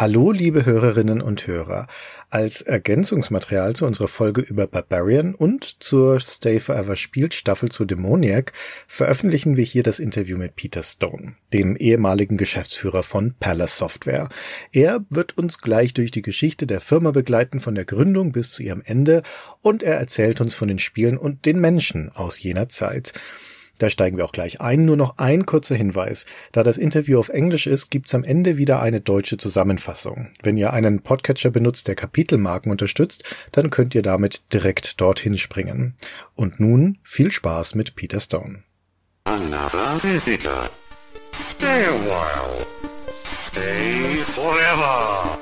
Hallo, liebe Hörerinnen und Hörer. Als Ergänzungsmaterial zu unserer Folge über Barbarian und zur Stay Forever Spielt Staffel zu Demoniac veröffentlichen wir hier das Interview mit Peter Stone, dem ehemaligen Geschäftsführer von Palace Software. Er wird uns gleich durch die Geschichte der Firma begleiten, von der Gründung bis zu ihrem Ende, und er erzählt uns von den Spielen und den Menschen aus jener Zeit. Da steigen wir auch gleich ein. Nur noch ein kurzer Hinweis. Da das Interview auf Englisch ist, gibt's am Ende wieder eine deutsche Zusammenfassung. Wenn ihr einen Podcatcher benutzt, der Kapitelmarken unterstützt, dann könnt ihr damit direkt dorthin springen. Und nun viel Spaß mit Peter Stone. Another visitor. Stay a while. Stay forever.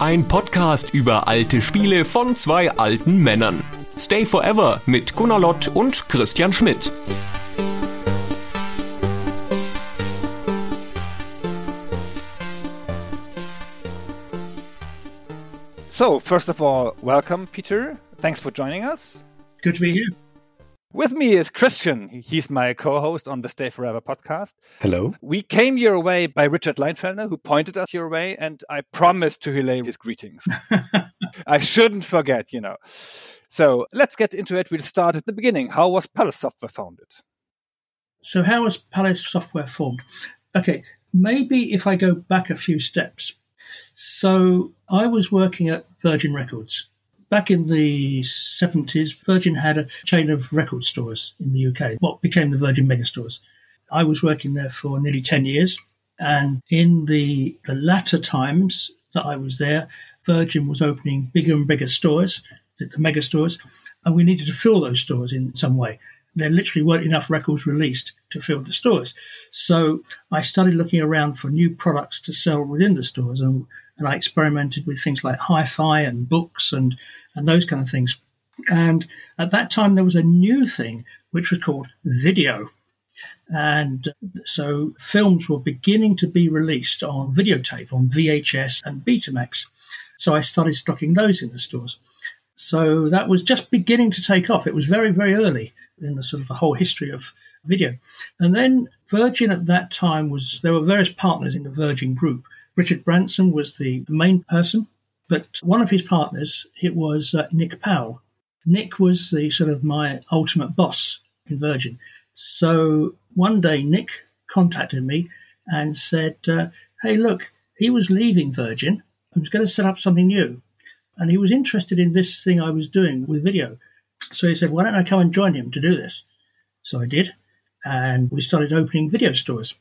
Ein Podcast über alte Spiele von zwei alten Männern. Stay Forever mit Gunnar Lott und Christian Schmidt. So, first of all, welcome, Peter. Thanks for joining us. Good to be here. With me is Christian. He's my co host on the Stay Forever podcast. Hello. We came your way by Richard Leinfellner, who pointed us your way, and I promised to relay his greetings. I shouldn't forget, you know. So let's get into it. We'll start at the beginning. How was Palace Software founded? So, how was Palace Software formed? Okay, maybe if I go back a few steps. So, I was working at Virgin Records. Back in the 70s, Virgin had a chain of record stores in the UK, what became the Virgin Megastores. I was working there for nearly 10 years. And in the, the latter times that I was there, Virgin was opening bigger and bigger stores, the, the mega stores, and we needed to fill those stores in some way. There literally weren't enough records released to fill the stores. So I started looking around for new products to sell within the stores. And and I experimented with things like hi-fi and books and and those kind of things. And at that time, there was a new thing which was called video. And uh, so films were beginning to be released on videotape, on VHS and Betamax. So I started stocking those in the stores. So that was just beginning to take off. It was very, very early in the sort of the whole history of video. And then Virgin at that time was, there were various partners in the Virgin group. Richard Branson was the, main person, but one of his partners, it was uh, Nick Powell. Nick was the sort of my ultimate boss in Virgin. So one day, Nick contacted me and said, uh, Hey, look, he was leaving Virgin and was going to set up something new. And he was interested in this thing I was doing with video. So he said, Why don't I come and join him to do this? So I did. And we started opening video stores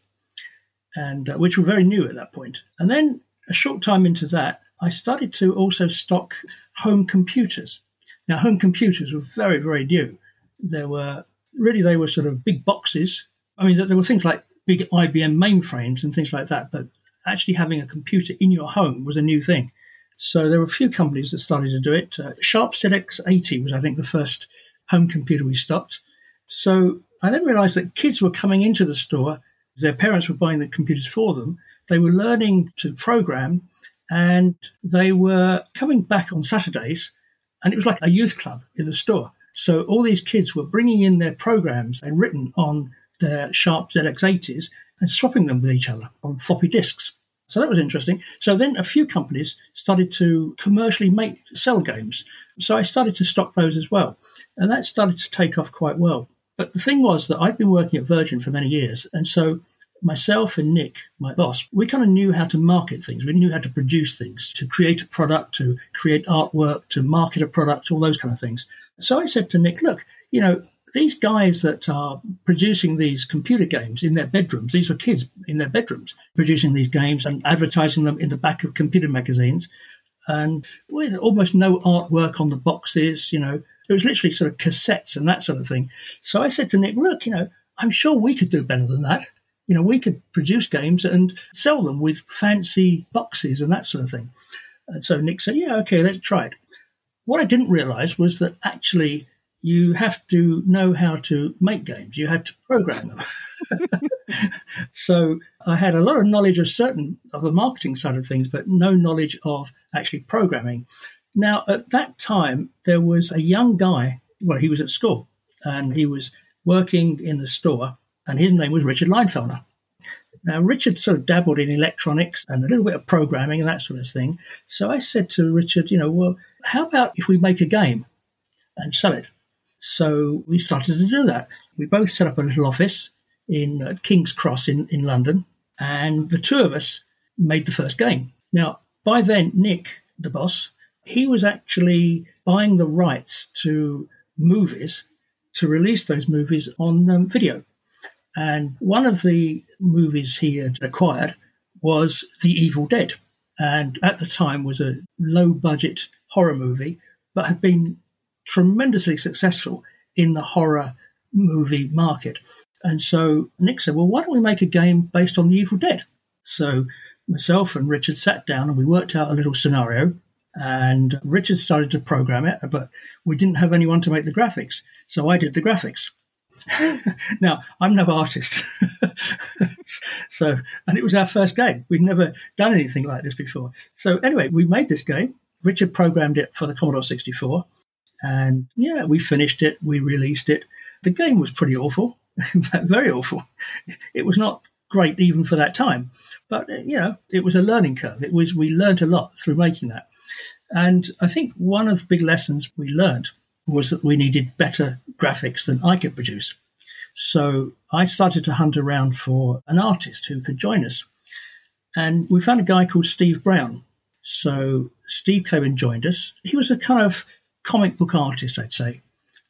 and uh, which were very new at that point. And then a short time into that, I started to also stock home computers. Now, home computers were very, very new. There were really they were sort of big boxes. I mean, there were things like big IBM mainframes and things like that, but actually having a computer in your home was a new thing. So there were a few companies that started to do it. Uh, Sharp ZX80 was, I think, the first home computer we stocked. So I then realized that kids were coming into the store their parents were buying the computers for them. They were learning to program and they were coming back on Saturdays and it was like a youth club in the store. So all these kids were bringing in their programs and written on their Sharp ZX80s and swapping them with each other on floppy disks. So that was interesting. So then a few companies started to commercially make sell games. So I started to stock those as well. And that started to take off quite well. But the thing was that I'd been working at Virgin for many years. And so myself and Nick, my boss, we kind of knew how to market things. We knew how to produce things, to create a product, to create artwork, to market a product, all those kind of things. So I said to Nick, look, you know, these guys that are producing these computer games in their bedrooms, these were kids in their bedrooms producing these games and advertising them in the back of computer magazines. And with almost no artwork on the boxes, you know, it was literally sort of cassettes and that sort of thing. So I said to Nick, look, you know, I'm sure we could do better than that. You know, we could produce games and sell them with fancy boxes and that sort of thing. And so Nick said, yeah, okay, let's try it. What I didn't realize was that actually you have to know how to make games. You had to program them. so I had a lot of knowledge of certain of the marketing side of things, but no knowledge of actually programming. Now, at that time, there was a young guy, well, he was at school and he was working in the store, and his name was Richard Leinfellner. Now, Richard sort of dabbled in electronics and a little bit of programming and that sort of thing. So I said to Richard, you know, well, how about if we make a game and sell it? So we started to do that. We both set up a little office in uh, King's Cross in, in London, and the two of us made the first game. Now, by then, Nick, the boss, he was actually buying the rights to movies to release those movies on um, video. And one of the movies he had acquired was The Evil Dead. And at the time was a low budget horror movie, but had been tremendously successful in the horror movie market. And so Nick said, Well, why don't we make a game based on The Evil Dead? So myself and Richard sat down and we worked out a little scenario. And Richard started to program it, but we didn't have anyone to make the graphics. So I did the graphics. now, I'm no artist. so, and it was our first game. We'd never done anything like this before. So, anyway, we made this game. Richard programmed it for the Commodore 64. And yeah, we finished it, we released it. The game was pretty awful, very awful. It was not great even for that time, but uh, you know, it was a learning curve. It was we learned a lot through making that. And I think one of the big lessons we learned was that we needed better graphics than I could produce. So I started to hunt around for an artist who could join us. And we found a guy called Steve Brown. So Steve came and joined us. He was a kind of comic book artist, I'd say.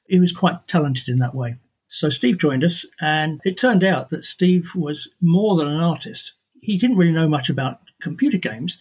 He was quite talented in that way. So Steve joined us, and it turned out that Steve was more than an artist. He didn't really know much about computer games,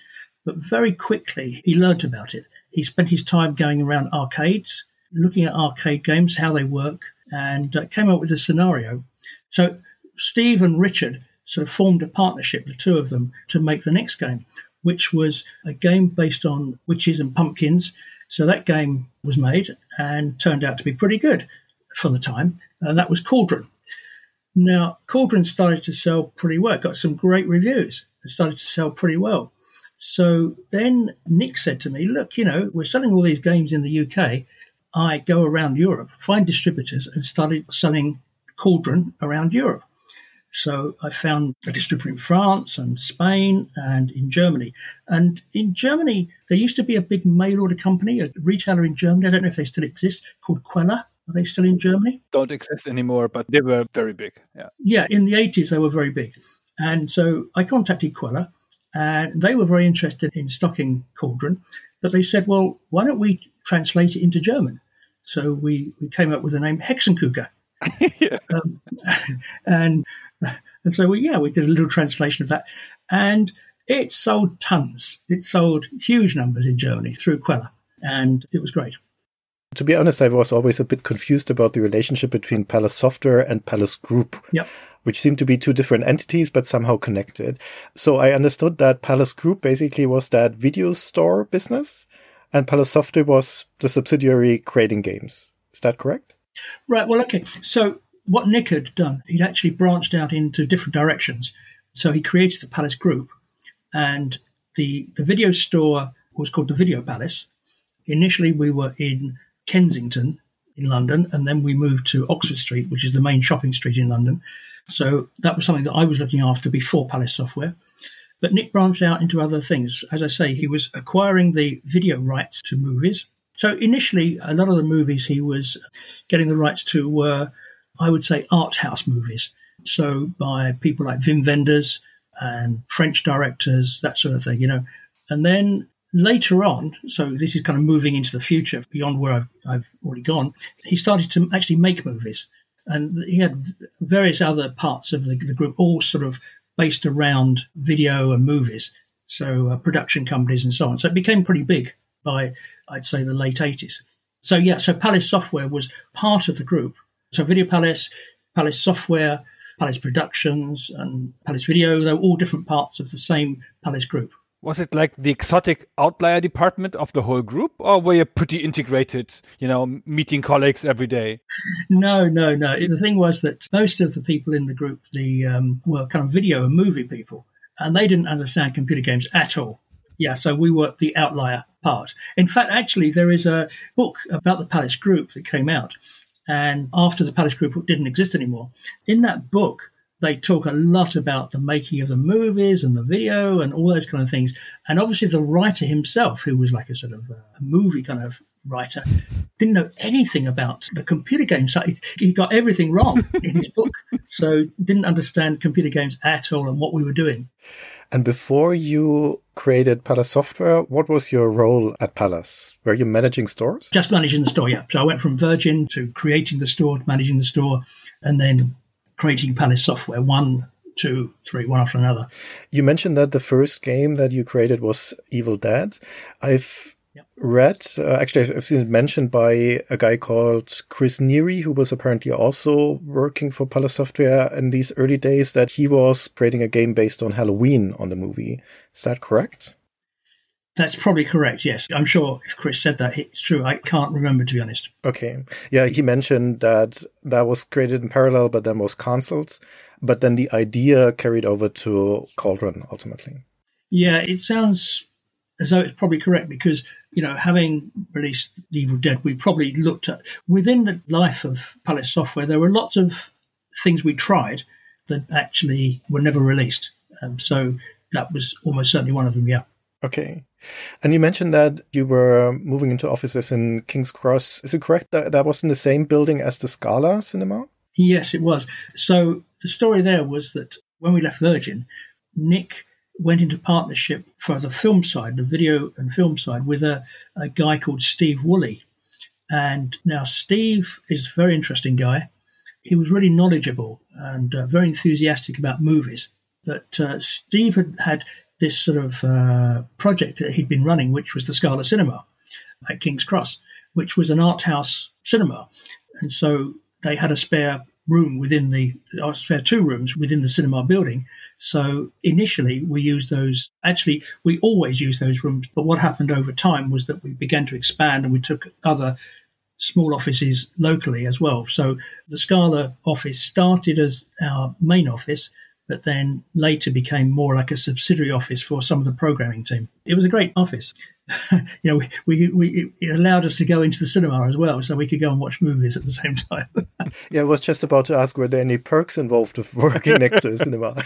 but very quickly he learnt about it. He spent his time going around arcades, looking at arcade games, how they work, and uh, came up with a scenario. So Steve and Richard sort of formed a partnership, the two of them, to make the next game, which was a game based on witches and pumpkins so that game was made and turned out to be pretty good for the time, and that was Cauldron. Now, Cauldron started to sell pretty well, got some great reviews. It started to sell pretty well. So then Nick said to me, Look, you know, we're selling all these games in the UK. I go around Europe, find distributors, and started selling Cauldron around Europe. So I found a distributor in France and Spain and in Germany. And in Germany, there used to be a big mail order company, a retailer in Germany. I don't know if they still exist, called Quelle. Are they still in Germany? Don't exist anymore, but they were very big. Yeah. Yeah, in the 80s, they were very big. And so I contacted Quelle, and they were very interested in stocking Cauldron. But they said, well, why don't we translate it into German? So we, we came up with the name Hexenkugel. yeah. um, and and so, we, yeah, we did a little translation of that. And it sold tons. It sold huge numbers in Germany through Quelle. And it was great. To be honest, I was always a bit confused about the relationship between Palace Software and Palace Group. Yep. Which seemed to be two different entities, but somehow connected. So I understood that Palace Group basically was that video store business, and Palace Software was the subsidiary creating games. Is that correct? Right. Well, okay. So what Nick had done, he'd actually branched out into different directions. So he created the Palace Group, and the the video store was called the Video Palace. Initially, we were in Kensington in London, and then we moved to Oxford Street, which is the main shopping street in London. So that was something that I was looking after before Palace Software. But Nick branched out into other things. As I say, he was acquiring the video rights to movies. So initially, a lot of the movies he was getting the rights to were I would say, art house movies. So by people like Wim Wenders and French directors, that sort of thing, you know. And then later on, so this is kind of moving into the future beyond where I've, I've already gone, he started to actually make movies. And he had various other parts of the, the group, all sort of based around video and movies. So uh, production companies and so on. So it became pretty big by, I'd say, the late 80s. So yeah, so Palace Software was part of the group so Video Palace, Palace Software, Palace Productions, and Palace Video, they were all different parts of the same Palace group. Was it like the exotic outlier department of the whole group, or were you pretty integrated, you know, meeting colleagues every day? No, no, no. The thing was that most of the people in the group the um, were kind of video and movie people, and they didn't understand computer games at all. Yeah, so we were the outlier part. In fact, actually, there is a book about the Palace Group that came out, and after the Palace Group didn't exist anymore. In that book, they talk a lot about the making of the movies and the video and all those kind of things. And obviously, the writer himself, who was like a sort of a movie kind of writer, didn't know anything about the computer games. So he got everything wrong in his book. So didn't understand computer games at all and what we were doing. And before you created Palace Software, what was your role at Palace? Were you managing stores? Just managing the store, yeah. So I went from Virgin to creating the store, managing the store, and then creating Palace Software, one, two, three, one after another. You mentioned that the first game that you created was Evil Dead. I've yep. read, uh, actually, I've seen it mentioned by a guy called Chris Neary, who was apparently also working for Palace Software in these early days, that he was creating a game based on Halloween on the movie. Is that correct? That's probably correct. Yes, I'm sure if Chris said that, it's true. I can't remember to be honest. Okay, yeah, he mentioned that that was created in parallel, but then was cancelled. But then the idea carried over to Cauldron ultimately. Yeah, it sounds as though it's probably correct because you know, having released the Evil Dead, we probably looked at within the life of Palace Software. There were lots of things we tried that actually were never released. Um, so that was almost certainly one of them. Yeah. Okay. And you mentioned that you were moving into offices in King's Cross. Is it correct that that was in the same building as the Scala Cinema? Yes, it was. So the story there was that when we left Virgin, Nick went into partnership for the film side, the video and film side, with a, a guy called Steve Woolley. And now Steve is a very interesting guy. He was really knowledgeable and uh, very enthusiastic about movies. But uh, Steve had had this sort of uh, project that he'd been running, which was the Scala Cinema at King's Cross, which was an art house cinema. And so they had a spare room within the, or spare two rooms within the cinema building. So initially we used those, actually, we always used those rooms. But what happened over time was that we began to expand and we took other small offices locally as well. So the Scala office started as our main office but then later became more like a subsidiary office for some of the programming team. It was a great office. you know, we, we, we, it allowed us to go into the cinema as well, so we could go and watch movies at the same time. yeah, I was just about to ask, were there any perks involved of working next to a cinema?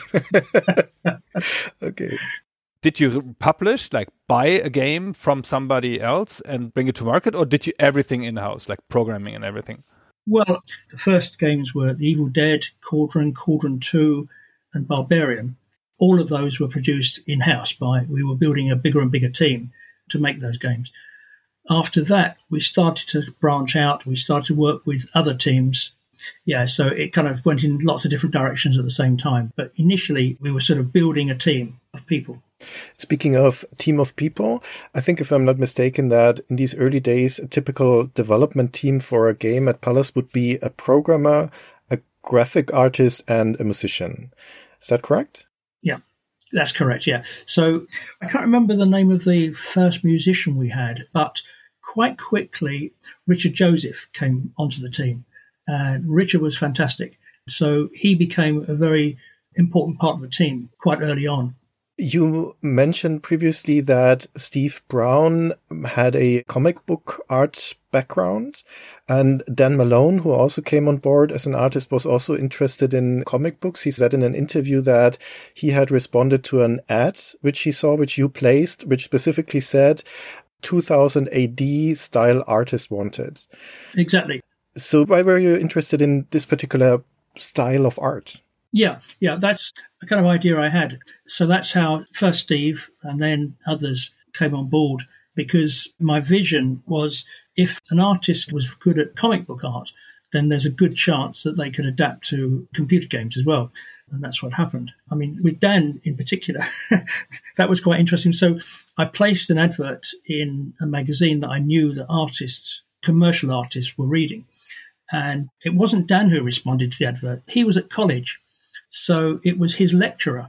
okay. Did you publish, like buy a game from somebody else and bring it to market, or did you everything in house, like programming and everything? Well, the first games were The Evil Dead, Cauldron, Cauldron 2, and Barbarian, all of those were produced in house by we were building a bigger and bigger team to make those games. After that, we started to branch out. We started to work with other teams. Yeah, so it kind of went in lots of different directions at the same time. But initially, we were sort of building a team of people. Speaking of team of people, I think if I'm not mistaken that in these early days, a typical development team for a game at Palace would be a programmer, a graphic artist, and a musician. Is that correct? Yeah, that's correct. Yeah. So I can't remember the name of the first musician we had, but quite quickly, Richard Joseph came onto the team. And Richard was fantastic. So he became a very important part of the team quite early on. You mentioned previously that Steve Brown had a comic book art background. And Dan Malone, who also came on board as an artist, was also interested in comic books. He said in an interview that he had responded to an ad which he saw, which you placed, which specifically said 2000 AD style artist wanted. Exactly. So why were you interested in this particular style of art? Yeah, yeah, that's the kind of idea I had. So that's how first Steve and then others came on board because my vision was if an artist was good at comic book art, then there's a good chance that they could adapt to computer games as well. And that's what happened. I mean, with Dan in particular, that was quite interesting. So I placed an advert in a magazine that I knew that artists, commercial artists, were reading. And it wasn't Dan who responded to the advert. He was at college so it was his lecturer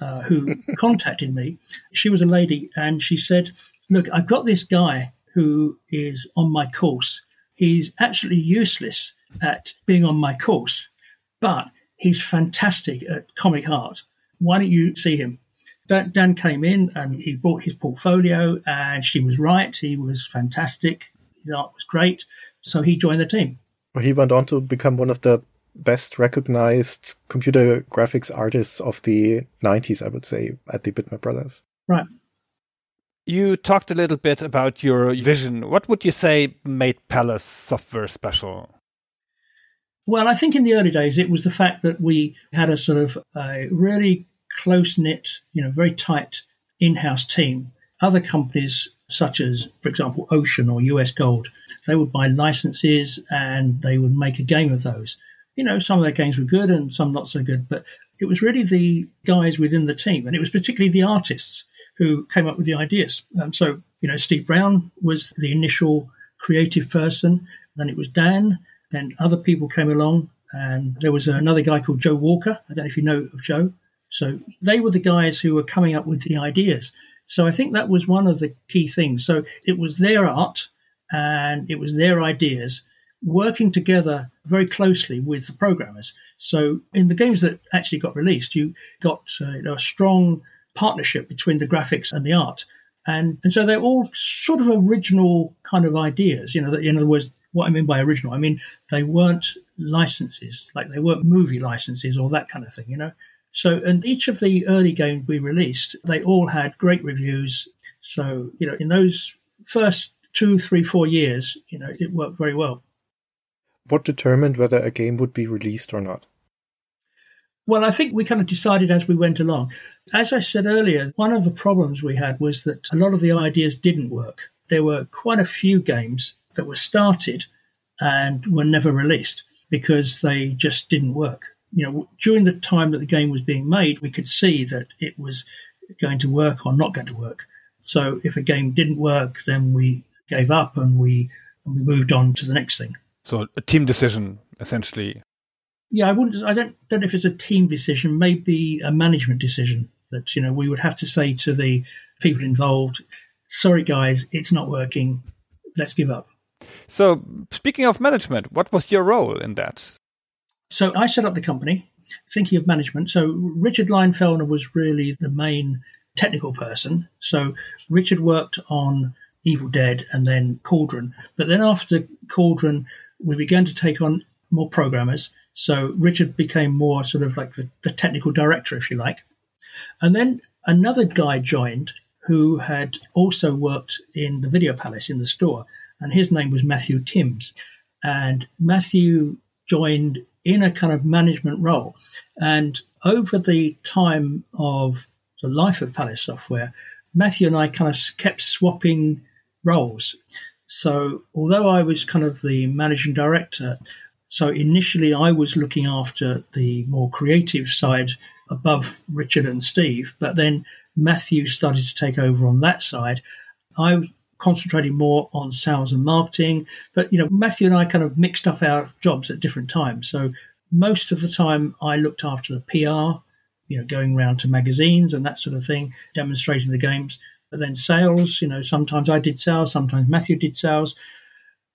uh, who contacted me. She was a lady, and she said, "Look, I've got this guy who is on my course. He's absolutely useless at being on my course, but he's fantastic at comic art. Why don't you see him?" Dan, Dan came in and he brought his portfolio, and she was right. He was fantastic. His art was great. So he joined the team. Well, he went on to become one of the best recognized computer graphics artists of the 90s, I would say, at the Bitmap Brothers. Right. You talked a little bit about your vision. What would you say made Palace software special? Well, I think in the early days it was the fact that we had a sort of a really close knit, you know, very tight in house team. Other companies, such as, for example, Ocean or US Gold, they would buy licenses and they would make a game of those. You know, some of their games were good and some not so good, but it was really the guys within the team, and it was particularly the artists who came up with the ideas. Um, so, you know, Steve Brown was the initial creative person, then it was Dan, then other people came along, and there was another guy called Joe Walker. I don't know if you know of Joe. So they were the guys who were coming up with the ideas. So I think that was one of the key things. So it was their art and it was their ideas working together very closely with the programmers. So in the games that actually got released, you got uh, a strong partnership between the graphics and the art. And, and so they're all sort of original kind of ideas. You know, in other words, what I mean by original, I mean they weren't licenses, like they weren't movie licenses or that kind of thing, you know. So, and each of the early games we released, they all had great reviews. So, you know, in those first two, three, four years, you know, it worked very well. What determined whether a game would be released or not? Well, I think we kind of decided as we went along. As I said earlier, one of the problems we had was that a lot of the ideas didn't work. There were quite a few games that were started and were never released because they just didn't work. You know, during the time that the game was being made, we could see that it was going to work or not going to work. So if a game didn't work, then we gave up and we and we moved on to the next thing. So a team decision, essentially. Yeah, I wouldn't. I don't, don't know if it's a team decision. Maybe a management decision that you know we would have to say to the people involved, "Sorry, guys, it's not working. Let's give up." So, speaking of management, what was your role in that? So, I set up the company thinking of management. So, Richard Leinfellner was really the main technical person. So, Richard worked on Evil Dead and then Cauldron. But then after Cauldron, we began to take on more programmers. So, Richard became more sort of like the, the technical director, if you like. And then another guy joined who had also worked in the Video Palace in the store and his name was Matthew Timms. And Matthew joined in a kind of management role. And over the time of the life of Palace Software, Matthew and I kind of kept swapping roles. So, although I was kind of the managing director, so initially I was looking after the more creative side above Richard and Steve, but then Matthew started to take over on that side. I was concentrating more on sales and marketing. But, you know, Matthew and I kind of mixed up our jobs at different times. So most of the time I looked after the PR, you know, going around to magazines and that sort of thing, demonstrating the games. But then sales, you know, sometimes I did sales, sometimes Matthew did sales.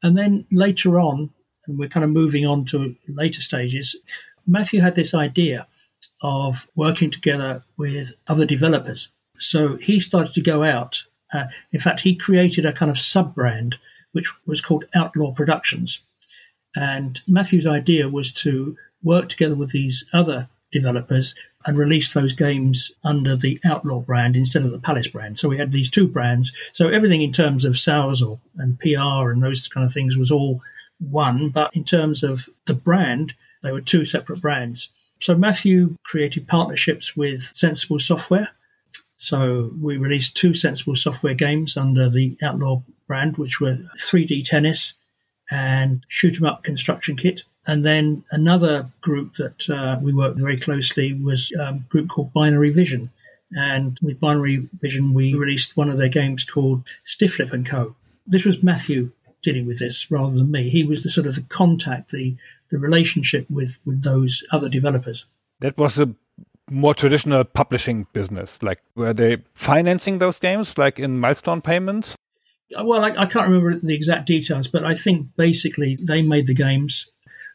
And then later on, and we're kind of moving on to later stages, Matthew had this idea of working together with other developers. So he started to go out uh, in fact, he created a kind of sub brand which was called Outlaw Productions. And Matthew's idea was to work together with these other developers and release those games under the Outlaw brand instead of the Palace brand. So we had these two brands. So everything in terms of sales or, and PR and those kind of things was all one. But in terms of the brand, they were two separate brands. So Matthew created partnerships with Sensible Software so we released two sensible software games under the Outlaw brand, which were 3D Tennis and Shoot 'em Up Construction Kit. And then another group that uh, we worked very closely was a group called Binary Vision. And with Binary Vision, we released one of their games called Stifflip and Co. This was Matthew dealing with this rather than me. He was the sort of the contact, the the relationship with with those other developers. That was a more traditional publishing business? Like, were they financing those games, like in milestone payments? Uh, well, I, I, can't remember the exact details, but I think basically they made the games.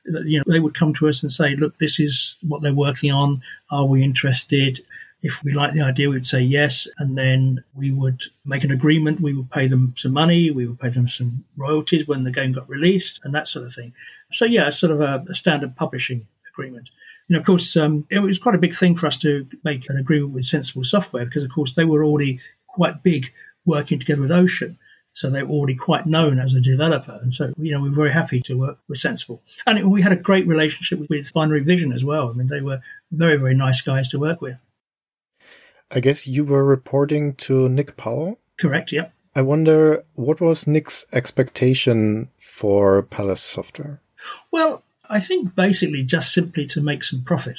You know, they would come to us and say, "Look, this is what they're working on. Are we interested?" If we liked the idea, we would say yes, and then we would make an agreement. We would pay them some money. We would pay them some royalties when the game got released, and that sort of thing. So yeah, sort of a, a standard publishing agreement. And of course, um, it was quite a big thing for us to make an agreement with Sensible Software because, of course, they were already quite big working together with Ocean. So they were already quite known as a developer. And so, you know, we were very happy to work with Sensible. And it, we had a great relationship with, with Binary Vision as well. I mean, they were very, very nice guys to work with. I guess you were reporting to Nick Powell? Correct, yeah. I wonder what was Nick's expectation for Palace Software? Well, I think basically just simply to make some profit.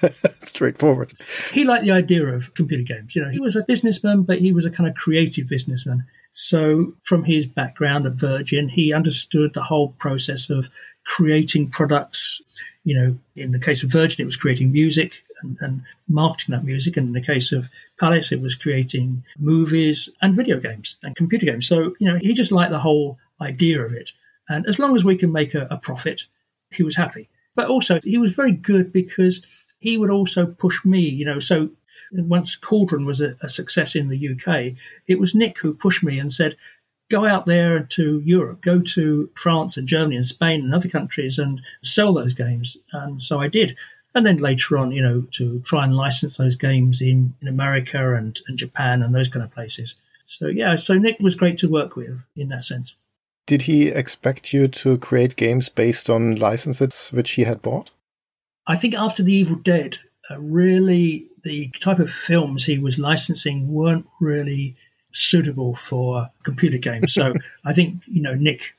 Straightforward. He liked the idea of computer games. You know, he was a businessman, but he was a kind of creative businessman. So, from his background at Virgin, he understood the whole process of creating products. You know, in the case of Virgin, it was creating music and, and, marketing that music. And in the case of Palace, it was creating movies and video games and computer games. So, you know, he just liked the whole idea of it. And as long as we can make a, a profit, he was happy. But also, he was very good because he would also push me, you know. So once Cauldron was a, a, success in the UK, it was Nick who pushed me and said, go out there to Europe, go to France and Germany and Spain and other countries and sell those games. And so I did. And then later on, you know, to try and license those games in, in America and, and Japan and those kind of places. So, yeah, so Nick was great to work with in that sense. Did he expect you to create games based on licenses which he had bought? I think after The Evil Dead, uh, really the type of films he was licensing weren't really suitable for computer games. So I think, you know, Nick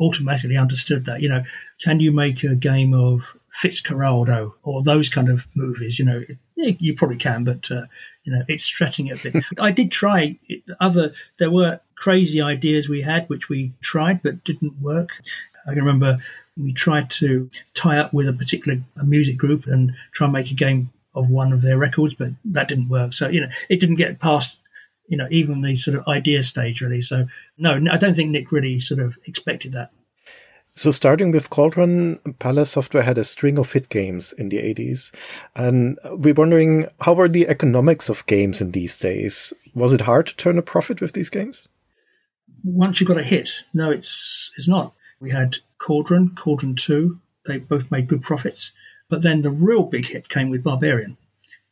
automatically understood that, you know, can you make a game of Fitzcarraldo or those kind of movies? You know, you probably can, but, uh, you know, it's stretching it a bit. I did try other, there were crazy ideas we had, which we tried but didn't work. I can remember we tried to tie up with a particular music group and try and make a game of one of their records, but that didn't work. So, you know, it didn't get past, you know, even the sort of idea stage really. So, no, I don't think Nick really sort of expected that. So starting with Cauldron, Palace Software had a string of hit games in the 80s. And we're wondering, how were the economics of games in these days? Was it hard to turn a profit with these games? Once you got a hit, no, it's it's not. We had Cauldron, Cauldron 2. They both made good profits. But then the real big hit came with Barbarian.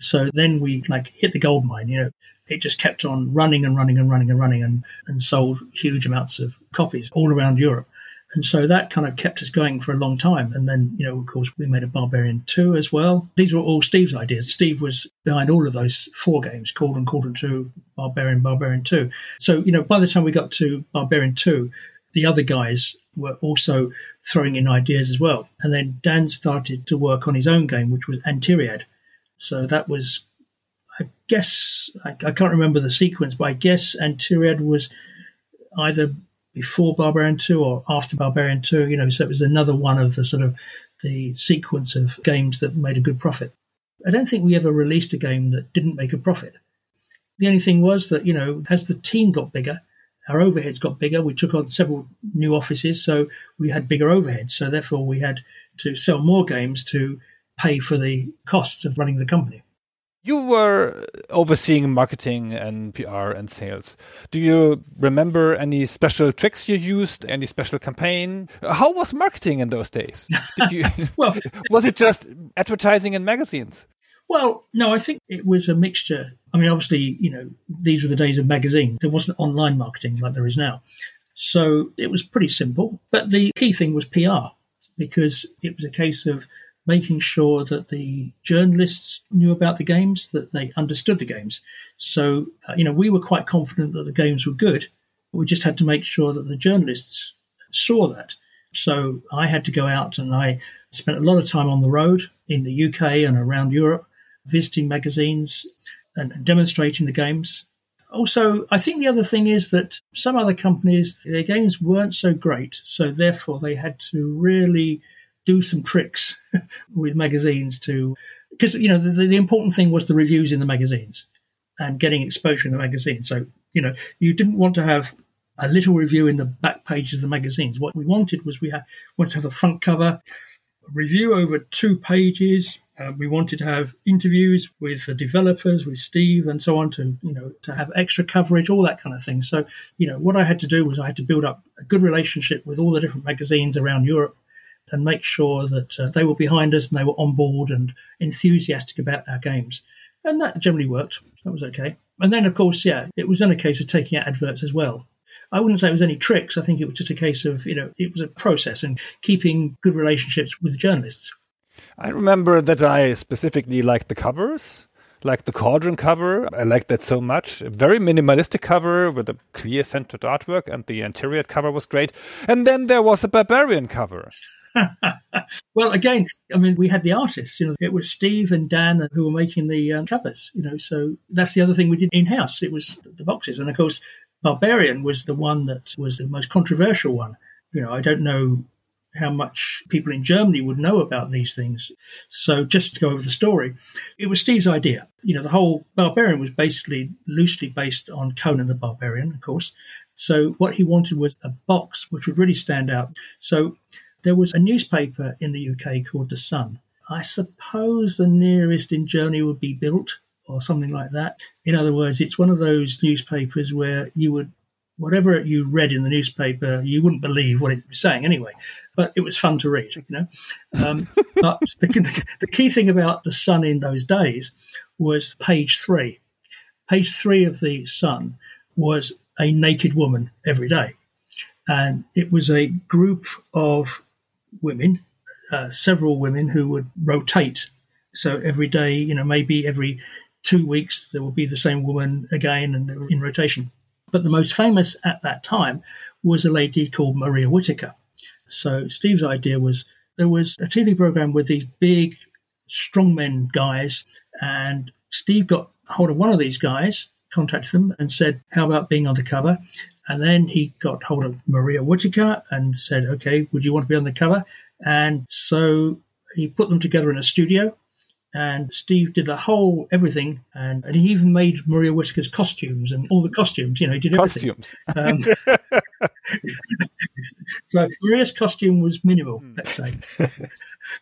So then we like hit the gold mine, you know. It just kept on running and running and running and running and, and sold huge amounts of copies all around Europe. And so that kind of kept us going for a long time. And then, you know, of course, we made a Barbarian 2 as well. These were all Steve's ideas. Steve was behind all of those four games, Cauldron, Cauldron 2, Barbarian, Barbarian 2. So, you know, by the time we got to Barbarian 2, the other guys were also throwing in ideas as well. And then Dan started to work on his own game, which was Antiriad. So that was, guess, I, I can't remember the sequence, but I guess Antiriad was either before Barbarian 2 or after Barbarian 2, you know, so it was another one of the sort of the sequence of games that made a good profit. I don't think we ever released a game that didn't make a profit. The only thing was that, you know, as the team got bigger, our overheads got bigger. We took on several new offices, so we had bigger overheads. So therefore, we had to sell more games to pay for the costs of running the company. You were overseeing marketing and PR and sales. Do you remember any special tricks you used? Any special campaign? How was marketing in those days? Did you? well, was it just advertising in magazines? Well, no, I think it was a mixture. I mean, obviously, you know, these were the days of magazine. There wasn't online marketing like there is now. So it was pretty simple. But the key thing was PR because it was a case of making sure that the journalists knew about the games, that they understood the games. So, uh, you know, we were quite confident that the games were good. but We just had to make sure that the journalists saw that. So I had to go out and I spent a lot of time on the road in the UK and around Europe visiting magazines and demonstrating the games. Also, I think the other thing is that some other companies, their games weren't so great, so therefore they had to really do some tricks with magazines to, because, you know, the, the important thing was the reviews in the magazines and getting exposure in the magazine. So, you know, you didn't want to have a little review in the back pages of the magazines. What we wanted was we had, wanted to have a front cover, review over two pages, uh, we wanted to have interviews with the developers, with Steve, and so on to you know to have extra coverage, all that kind of thing. So you know what I had to do was I had to build up a good relationship with all the different magazines around Europe, and make sure that uh, they were behind us and they were on board and enthusiastic about our games. And that generally worked. That was okay. And then, of course, yeah, it was then a case of taking out adverts as well. I wouldn't say it was any tricks. I think it was just a case of, you know, it was a process and keeping good relationships with journalists. I remember that I specifically liked the covers, like the Cauldron cover. I liked that so much. A very minimalistic cover with a clear centered artwork, and the interior cover was great. And then there was a Barbarian cover. Well, again, I mean, we had the artists. You know, it was Steve and Dan who were making the um, covers. You know, so that's the other thing we did in house. It was the boxes, and of course, Barbarian was the one that was the most controversial one. You know, I don't know how much people in Germany would know about these things. So just to go over the story, it was Steve's idea. You know, the whole Barbarian was basically loosely based on Conan the Barbarian, of course. So what he wanted was a box which would really stand out. So there was a newspaper in the UK called The Sun. I suppose the nearest in Germany would be Bild or something like that. In other words, it's one of those newspapers where you would whatever you read in the newspaper, you wouldn't believe what it was saying anyway. But it was fun to read, you know. Um, but the, the, key thing about the Sun in those days was page three. Page three of the Sun was a naked woman every day, and it was a group of women, uh, several women who would rotate. So every day, you know, maybe every two weeks there will be the same woman again and in rotation. But the most famous at that time was a lady called Maria Whittaker. So Steve's idea was there was a TV program with these big strongmen guys, and Steve got hold of one of these guys, contacted them, and said, "How about being on the cover?" And then he got hold of Maria Whittaker and said, "Okay, would you want to be on the cover?" And so he put them together in a studio and Steve did the whole everything, and, and he even made Maria Whittaker's costumes and all the costumes. You know, he did everything. Costumes. Um, so Maria's costume was minimal, hmm. let's say.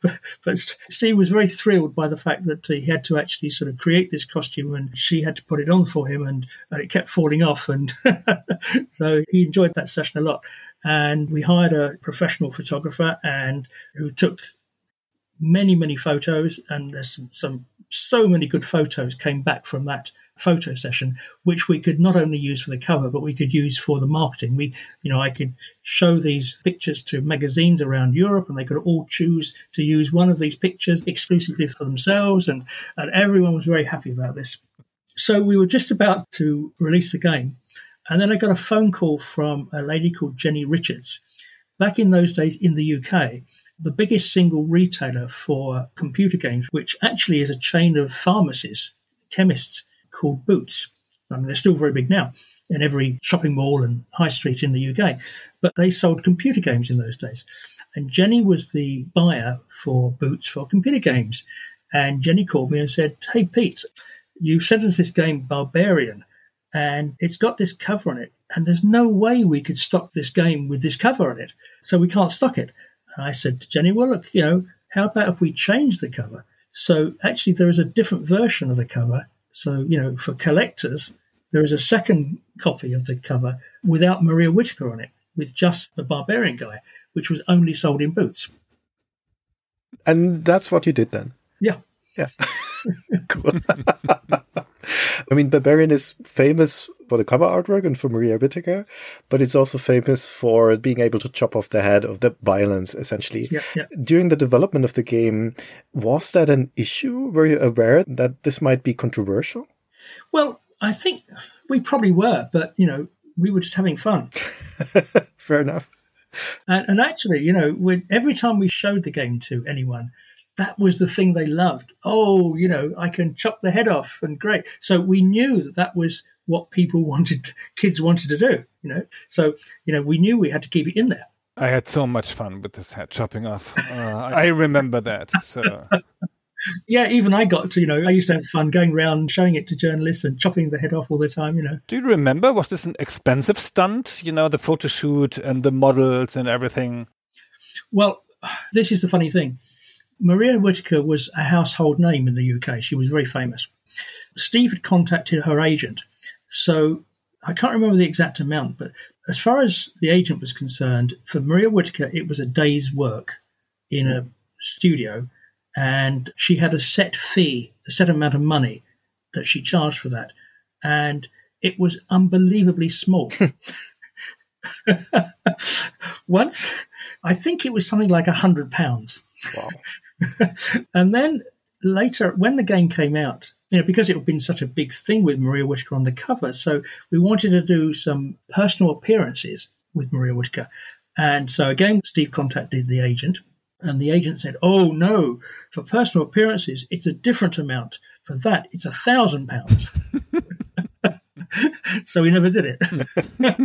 but, but, Steve was very thrilled by the fact that he had to actually sort of create this costume, and she had to put it on for him, and, and it kept falling off, and so he enjoyed that session a lot. And we hired a professional photographer, and who took many, many photos, and there's some, some so many good photos came back from that photo session, which we could not only use for the cover, but we could use for the marketing. We, you know, I could show these pictures to magazines around Europe, and they could all choose to use one of these pictures exclusively for themselves, and, and everyone was very happy about this. So we were just about to release the game, and then I got a phone call from a lady called Jenny Richards. Back in those days in the UK, the biggest single retailer for computer games, which actually is a chain of pharmacies, chemists called Boots. I mean, they're still very big now in every shopping mall and high street in the UK, but they sold computer games in those days. And Jenny was the buyer for Boots for computer games. And Jenny called me and said, Hey, Pete, you sent us this game, Barbarian, and it's got this cover on it. And there's no way we could stock this game with this cover on it. So we can't stock it. And I said to Jenny, well, look, you know, how about if we change the cover? So actually, there is a different version of the cover. So, you know, for collectors, there is a second copy of the cover without Maria Whittaker on it, with just the barbarian guy, which was only sold in Boots. And that's what you did then? Yeah. Yeah. cool. I mean, Barbarian is famous for the cover artwork and for Maria Whittaker, but it's also famous for being able to chop off the head of the violence, essentially. Yeah, yeah. During the development of the game, was that an issue? Were you aware that this might be controversial? Well, I think we probably were, but, you know, we were just having fun. Fair enough. And, and actually, you know, every time we showed the game to anyone, that was the thing they loved. Oh, you know, I can chop the head off and great. So we knew that that was what people wanted, kids wanted to do, you know. So, you know, we knew we had to keep it in there. I had so much fun with this head chopping off. Uh, I remember that. So. yeah, even I got to, you know, I used to have fun going around showing it to journalists and chopping the head off all the time, you know. Do you remember? Was this an expensive stunt? You know, the photo shoot and the models and everything? Well, this is the funny thing. Maria Whittaker was a household name in the UK. She was very famous. Steve had contacted her agent. So I can't remember the exact amount, but as far as the agent was concerned, for Maria Whittaker, it was a day's work in a studio, and she had a set fee, a set amount of money that she charged for that, and it was unbelievably small. Once, I think it was something like a hundred pounds. Wow. and then later, when the game came out, you know, because it had been such a big thing with Maria Whittaker on the cover, so we wanted to do some personal appearances with Maria Whittaker. And so again, Steve contacted the agent, and the agent said, "Oh no, for personal appearances, it's a different amount. For that, it's a thousand pounds." so we never did it. Hmm.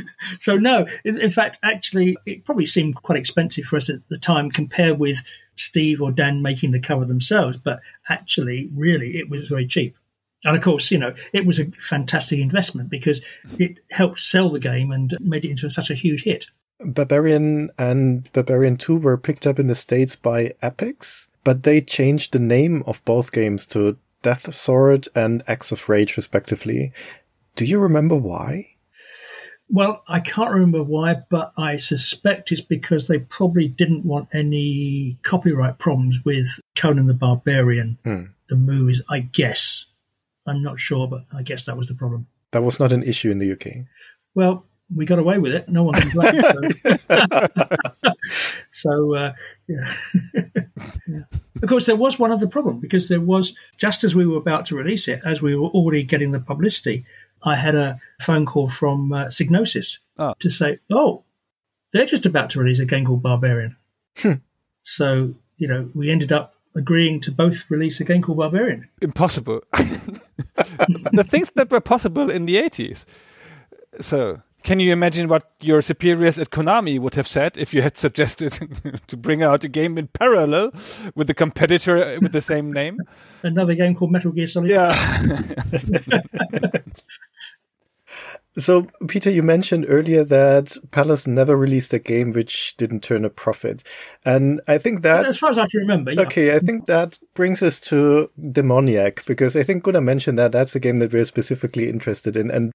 so no, in, in, fact, actually, it probably seemed quite expensive for us at the time compared with Steve or Dan making the cover themselves. But actually, really, it was very cheap. And of course, you know, it was a fantastic investment because it helped sell the game and made it into such a huge hit. Barbarian and Barbarian 2 were picked up in the States by Epyx, but they changed the name of both games to Death Sword and Axe of Rage, respectively. Do you remember why? Well, I can't remember why, but I suspect it's because they probably didn't want any copyright problems with Conan the Barbarian, hmm. the movies, I guess. I'm not sure, but I guess that was the problem. That was not an issue in the UK. Well, we got away with it. No one complained. so, so uh, yeah. yeah. Of course, there was one other problem because there was, just as we were about to release it, as we were already getting the publicity, I had a phone call from uh, Psygnosis oh. to say, oh, they're just about to release a game called Barbarian. Hmm. So, you know, we ended up agreeing to both release a game called Barbarian. Impossible. the things that were possible in the 80s. So, can you imagine what your superiors at Konami would have said if you had suggested to bring out a game in parallel with a competitor with the same name? Another game called Metal Gear Solid. Yeah. So, Peter, you mentioned earlier that Palace never released a game which didn't turn a profit. And I think that. As far as I can remember, yeah. Okay, I think that brings us to Demoniak, because I think Gunnar mentioned that that's a game that we're specifically interested in. And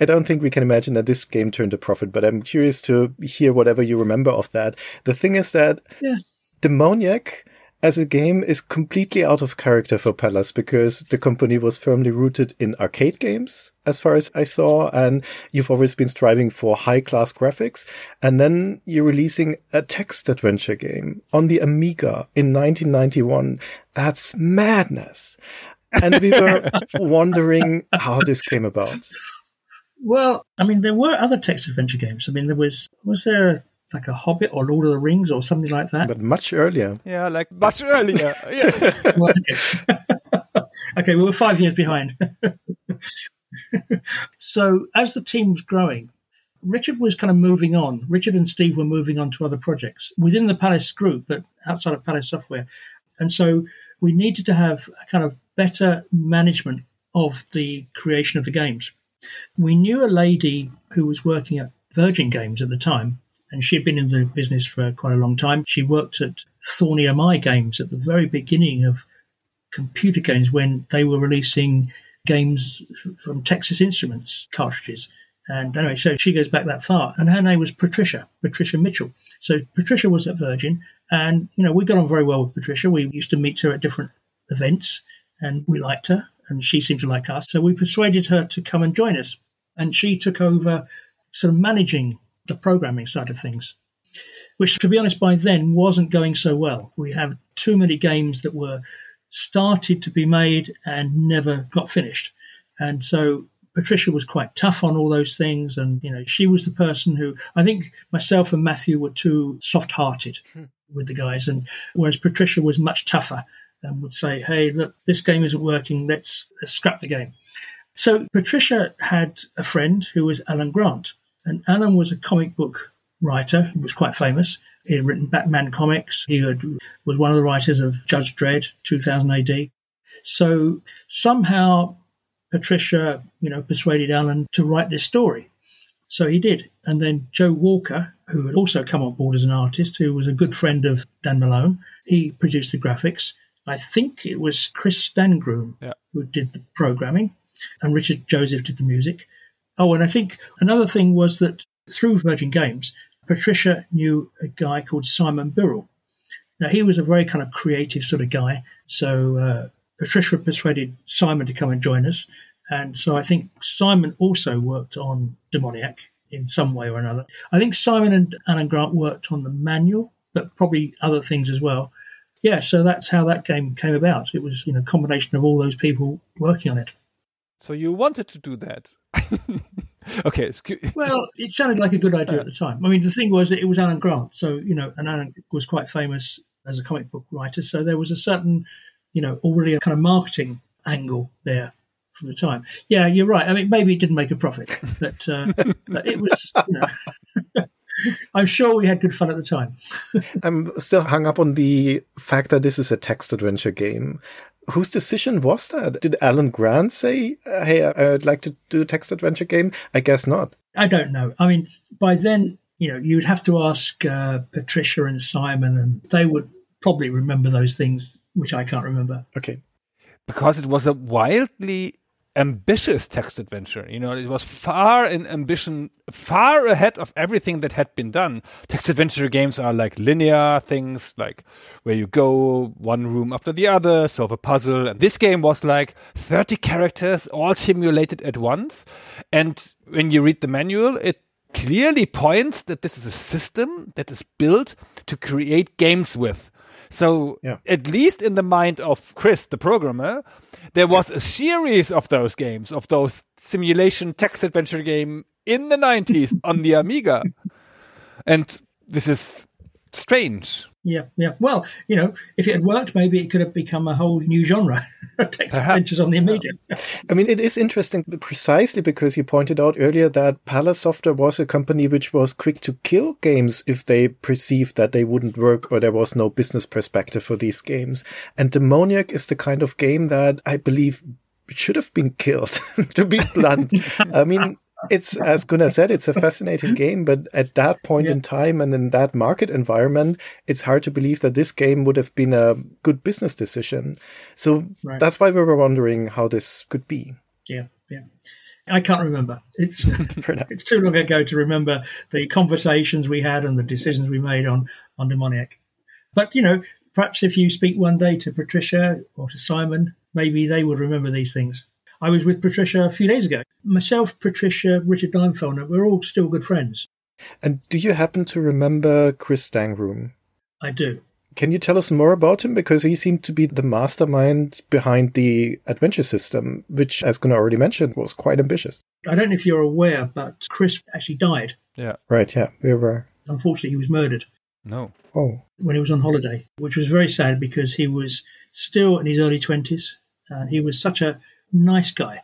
I don't think we can imagine that this game turned a profit, but I'm curious to hear whatever you remember of that. The thing is that yeah. Demoniak as a game is completely out of character for Palace because the company was firmly rooted in arcade games, as far as I saw, and you've always been striving for high class graphics. And then you're releasing a text adventure game on the Amiga in 1991. That's madness. And we were wondering how this came about. Well, I mean, there were other text adventure games. I mean, there was, was there like a Hobbit or Lord of the Rings or something like that. But much earlier. Yeah, like much earlier. Yeah. well, okay. okay, we were five years behind. so as the team was growing, Richard was kind of moving on. Richard and Steve were moving on to other projects within the Palace group, but outside of Palace Software. And so we needed to have a kind of better management of the creation of the games. We knew a lady who was working at Virgin Games at the time, and she had been in the business for quite a long time. She worked at Thorn EMI Games at the very beginning of computer games when they were releasing games from Texas Instruments cartridges. And anyway, so she goes back that far. And her name was Patricia, Patricia Mitchell. So Patricia was at Virgin. And, you know, we got on very well with Patricia. We used to meet her at different events and we liked her and she seemed to like us. So we persuaded her to come and join us. And she took over sort of managing the programming side of things, which, to be honest, by then wasn't going so well. We had too many games that were started to be made and never got finished. And so Patricia was quite tough on all those things. And, you know, she was the person who I think myself and Matthew were too soft hearted hmm. with the guys. And whereas Patricia was much tougher and would say, hey, look, this game isn't working. Let's, let's scrap the game. So Patricia had a friend who was Alan Grant. And Alan was a comic book writer who was quite famous. He had written Batman comics. He had, was one of the writers of Judge Dredd, 2000 AD. So somehow Patricia, you know, persuaded Alan to write this story. So he did. And then Joe Walker, who had also come on board as an artist, who was a good friend of Dan Malone, he produced the graphics. I think it was Chris Stangroom yeah. who did the programming, and Richard Joseph did the music. Oh, and I think another thing was that through Virgin Games, Patricia knew a guy called Simon Birrell. Now, he was a very kind of creative sort of guy. So uh, Patricia persuaded Simon to come and join us. And so I think Simon also worked on Demoniak in some way or another. I think Simon and Alan Grant worked on the manual, but probably other things as well. Yeah, so that's how that game came about. It was you know a combination of all those people working on it. So you wanted to do that? okay. well, it sounded like a good idea at the time. I mean, the thing was that it was Alan Grant, so you know, and Alan was quite famous as a comic book writer, so there was a certain, you know, already a kind of marketing angle there from the time. Yeah, you're right. I mean, maybe it didn't make a profit, but, uh, but it was. You know, I'm sure we had good fun at the time. I'm still hung up on the fact that this is a text adventure game. Whose decision was that? Did Alan Grant say, "Hey, I'd like to do a text adventure game"? I guess not. I don't know. I mean, by then, you know, you would have to ask uh, Patricia and Simon, and they would probably remember those things, which I can't remember. Okay. Because it was a wildly ambitious text adventure. You know, it was far in ambition, far ahead of everything that had been done. Text adventure games are like linear things, like where you go one room after the other, solve a puzzle. And this game was like 30 characters all simulated at once. And when you read the manual, it clearly points that this is a system that is built to create games with. So, yeah. at least in the mind of Chris, the programmer, there was a series of those games, of those simulation text adventure game in the 90s on the Amiga. And this is strange. Yeah, yeah. Well, you know, if it had worked, maybe it could have become a whole new genre. Text adventures on the Amiga. I mean, it is interesting precisely because you pointed out earlier that Palace Software was a company which was quick to kill games if they perceived that they wouldn't work or there was no business perspective for these games. And Demoniak is the kind of game that I believe should have been killed, to be blunt. I mean, it's as Gunnar said, it's a fascinating game, but at that point yeah. in time and in that market environment, it's hard to believe that this game would have been a good business decision. So right. that's why we were wondering how this could be. Yeah, yeah. I can't remember. It's it's too long ago to remember the conversations we had and the decisions we made on on Demoniak. But you know, perhaps if you speak one day to Patricia or to Simon, maybe they would remember these things. I was with Patricia a few days ago. Myself, Patricia, Richard Leinfellner, we're all still good friends. And do you happen to remember Chris Stangroom? I do. Can you tell us more about him? Because he seemed to be the mastermind behind the adventure system, which, as Gunnar already mentioned, was quite ambitious. I don't know if you're aware, but Chris actually died. Yeah. Right, yeah, we were. Unfortunately, he was murdered. No. Oh. When he was on holiday, which was very sad because he was still in his early 20s and he was such a nice guy.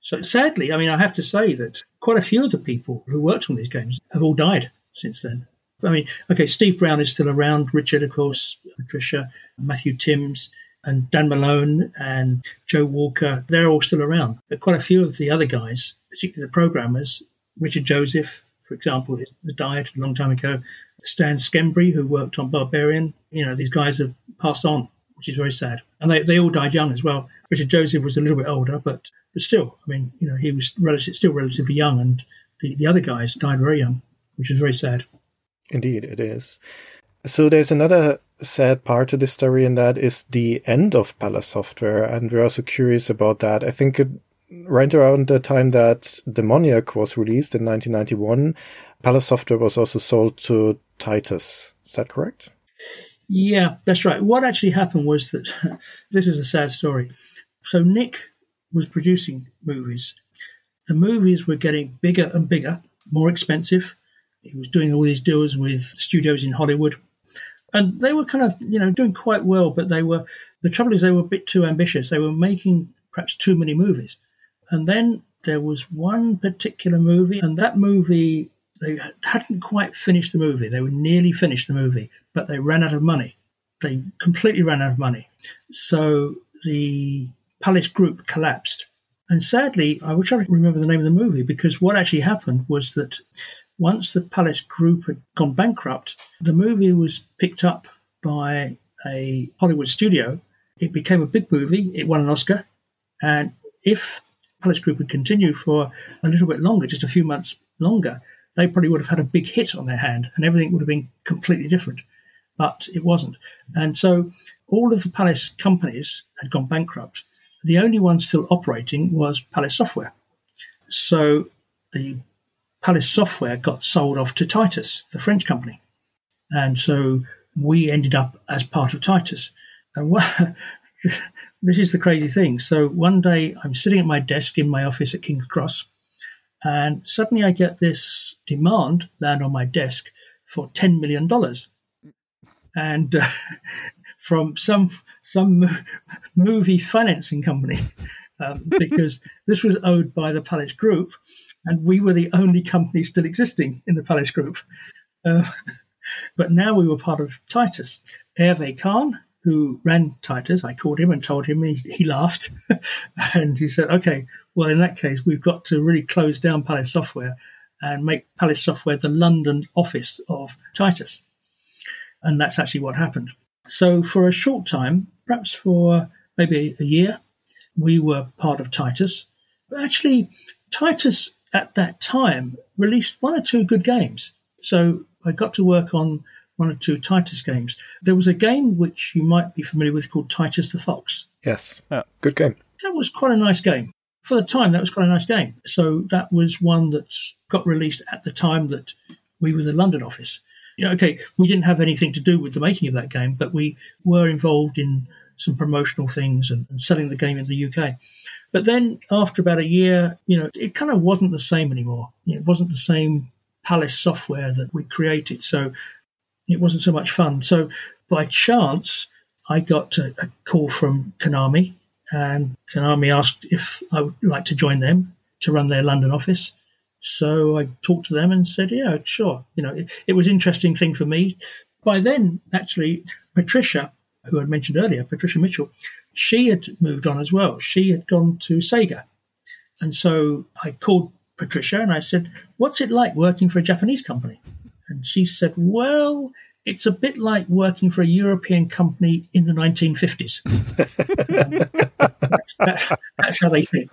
So sadly, I mean, I have to say that quite a few of the people who worked on these games have all died since then. I mean, okay, Steve Brown is still around, Richard, of course, Patricia, Matthew Timms, and Dan Malone and Joe Walker, they're all still around. But quite a few of the other guys, particularly the programmers, Richard Joseph, for example, died a long time ago. Stan Schembri, who worked on Barbarian, you know, these guys have passed on, which is very sad. And they, they all died young as well. Richard Joseph was a little bit older, but but still, I mean, you know, he was relative, still relatively young, and the, the other guys died very young, which is very sad. Indeed, it is. So there's another sad part to this story, and that is the end of Palace Software, and we're also curious about that. I think it, right around the time that Demoniak was released in 1991, Palace Software was also sold to Titus. Is that correct? Yeah, that's right. What actually happened was that this is a sad story. So Nick was producing movies. The movies were getting bigger and bigger, more expensive. He was doing all these deals with studios in Hollywood. And they were kind of, you know, doing quite well, but they were the trouble is they were a bit too ambitious. They were making perhaps too many movies. And then there was one particular movie, and that movie they hadn't quite finished the movie. They were nearly finished the movie, but they ran out of money. They completely ran out of money. So the Palace Group collapsed. And sadly, I wish I could remember the name of the movie because what actually happened was that once the Palace Group had gone bankrupt, the movie was picked up by a Hollywood studio. It became a big movie. It won an Oscar. And if Palace Group had continued for a little bit longer, just a few months longer, they probably would have had a big hit on their hand and everything would have been completely different. but it wasn't. And so all of the Palace companies had gone bankrupt. The only one still operating was Palace Software. So the Palace Software got sold off to Titus, the French company. And so we ended up as part of Titus. And this is the crazy thing. So one day I'm sitting at my desk in my office at King's Cross, and suddenly I get this demand land on my desk for $10 million. And uh, from some some movie financing company, um, because this was owed by the Palace Group, and we were the only company still existing in the Palace Group. Uh, but now we were part of Titus. Hervé Caen, who ran Titus, I called him and told him, he, he laughed. and he said, okay, well, in that case, we've got to really close down Palace Software and make Palace Software the London office of Titus. And that's actually what happened. So for a short time, perhaps for maybe a year, we were part of Titus. But actually, Titus at that time released one or two good games. So I got to work on one or two Titus games. There was a game which you might be familiar with called Titus the Fox. Yes. Yeah. Good game. That was quite a nice game. For the time, that was quite a nice game. So that was one that got released at the time that we were the London office. You know, okay, we didn't have anything to do with the making of that game, but we were involved in some promotional things and, and selling the game in the UK. But then after about a year, you know, it kind of wasn't the same anymore. It wasn't the same Palace software that we created. So it wasn't so much fun. So by chance, I got a, a call from Konami, and Konami asked if I would like to join them to run their London office. So I talked to them and said, "Yeah, sure." You know, it, it was interesting thing for me. By then, actually, Patricia, who I mentioned earlier, Patricia Mitchell, she had moved on as well. She had gone to Sega, and so I called Patricia and I said, "What's it like working for a Japanese company?" And she said, Well, it's a bit like working for a European company in the 1950s. um, that's, that's, that's, how they think.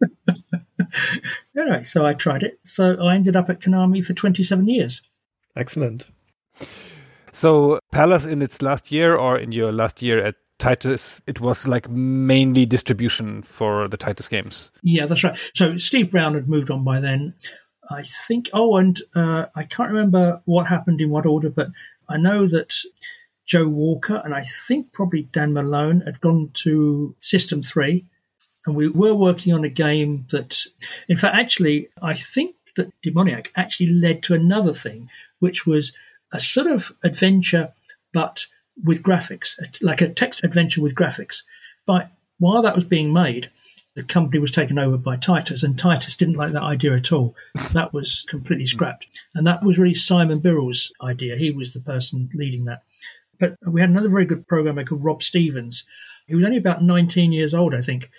anyway, so I tried it. So I ended up at Konami for 27 years. Excellent. So, Palace in its last year, or in your last year at Titus, it was like mainly distribution for the Titus games. Yeah, that's right. So Steve Brown had moved on by then. I think, oh, and uh, I can't remember what happened in what order, but I know that Joe Walker and I think probably Dan Malone had gone to System 3. And we were working on a game that, in fact, actually, I think that Demoniak actually led to another thing, which was a sort of adventure, but with graphics, like a text adventure with graphics. But while that was being made, the company was taken over by Titus, and Titus didn't like that idea at all. That was completely hmm. scrapped. And that was really Simon Birrell's idea. He was the person leading that. But we had another very good programmer called Rob Stevens. He was only about 19 years old, I think.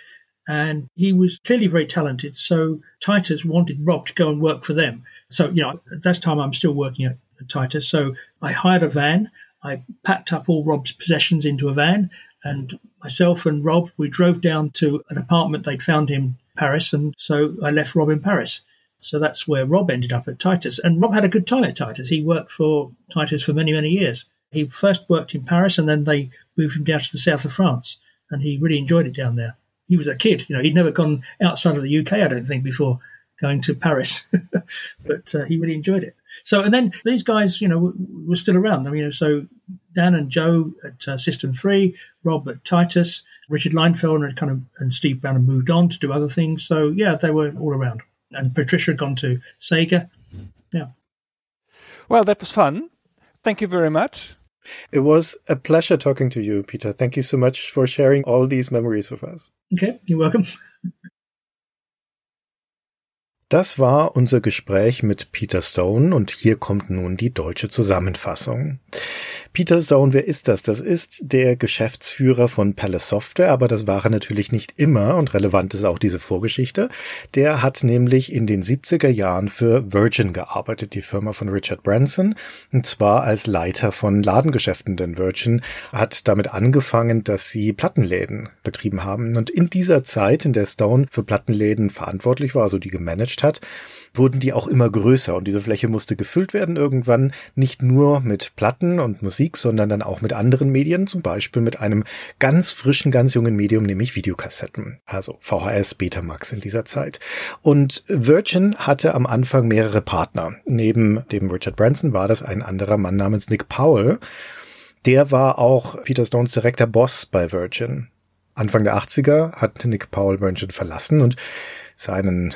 And he was clearly very talented. So Titus wanted Rob to go and work for them. So, you know, at that time I'm still working at Titus. So I hired a van. I packed up all Rob's possessions into a van and myself and Rob, we drove down to an apartment they'd found in Paris. And so I left Rob in Paris. So that's where Rob ended up at Titus. And Rob had a good time at Titus. He worked for Titus for many, many years. He first worked in Paris and then they moved him down to the south of France. And he really enjoyed it down there. He was a kid, you know, he'd never gone outside of the UK, I don't think, before going to Paris. but uh, he really enjoyed it. So, and then these guys, you know, were still around. I mean, so Dan and Joe at uh, System Three, Rob at Titus, Richard Leinfellner and kind of and Steve Brown had moved on to do other things. So yeah, they were all around. And Patricia had gone to Sega. Yeah. Well, that was fun. Thank you very much. It was a pleasure talking to you, Peter. Thank you so much for sharing all these memories with us. Okay, you're welcome. Das war unser Gespräch mit Peter Stone und hier kommt nun die deutsche Zusammenfassung. Peter Stone, wer ist das? Das ist der Geschäftsführer von Palace Software, aber das war er natürlich nicht immer und relevant ist auch diese Vorgeschichte. Der hat nämlich in den 70er Jahren für Virgin gearbeitet, die Firma von Richard Branson, und zwar als Leiter von Ladengeschäften, denn Virgin hat damit angefangen, dass sie Plattenläden betrieben haben und in dieser Zeit, in der Stone für Plattenläden verantwortlich war, also die gemanagt hat, wurden die auch immer größer und diese Fläche musste gefüllt werden irgendwann nicht nur mit Platten und Musik, sondern dann auch mit anderen Medien, zum Beispiel mit einem ganz frischen, ganz jungen Medium, nämlich Videokassetten, also VHS, Betamax in dieser Zeit. Und Virgin hatte am Anfang mehrere Partner. Neben dem Richard Branson war das ein anderer Mann namens Nick Powell. Der war auch Peter Stones direkter Boss bei Virgin. Anfang der 80er hat Nick Powell Virgin verlassen und seinen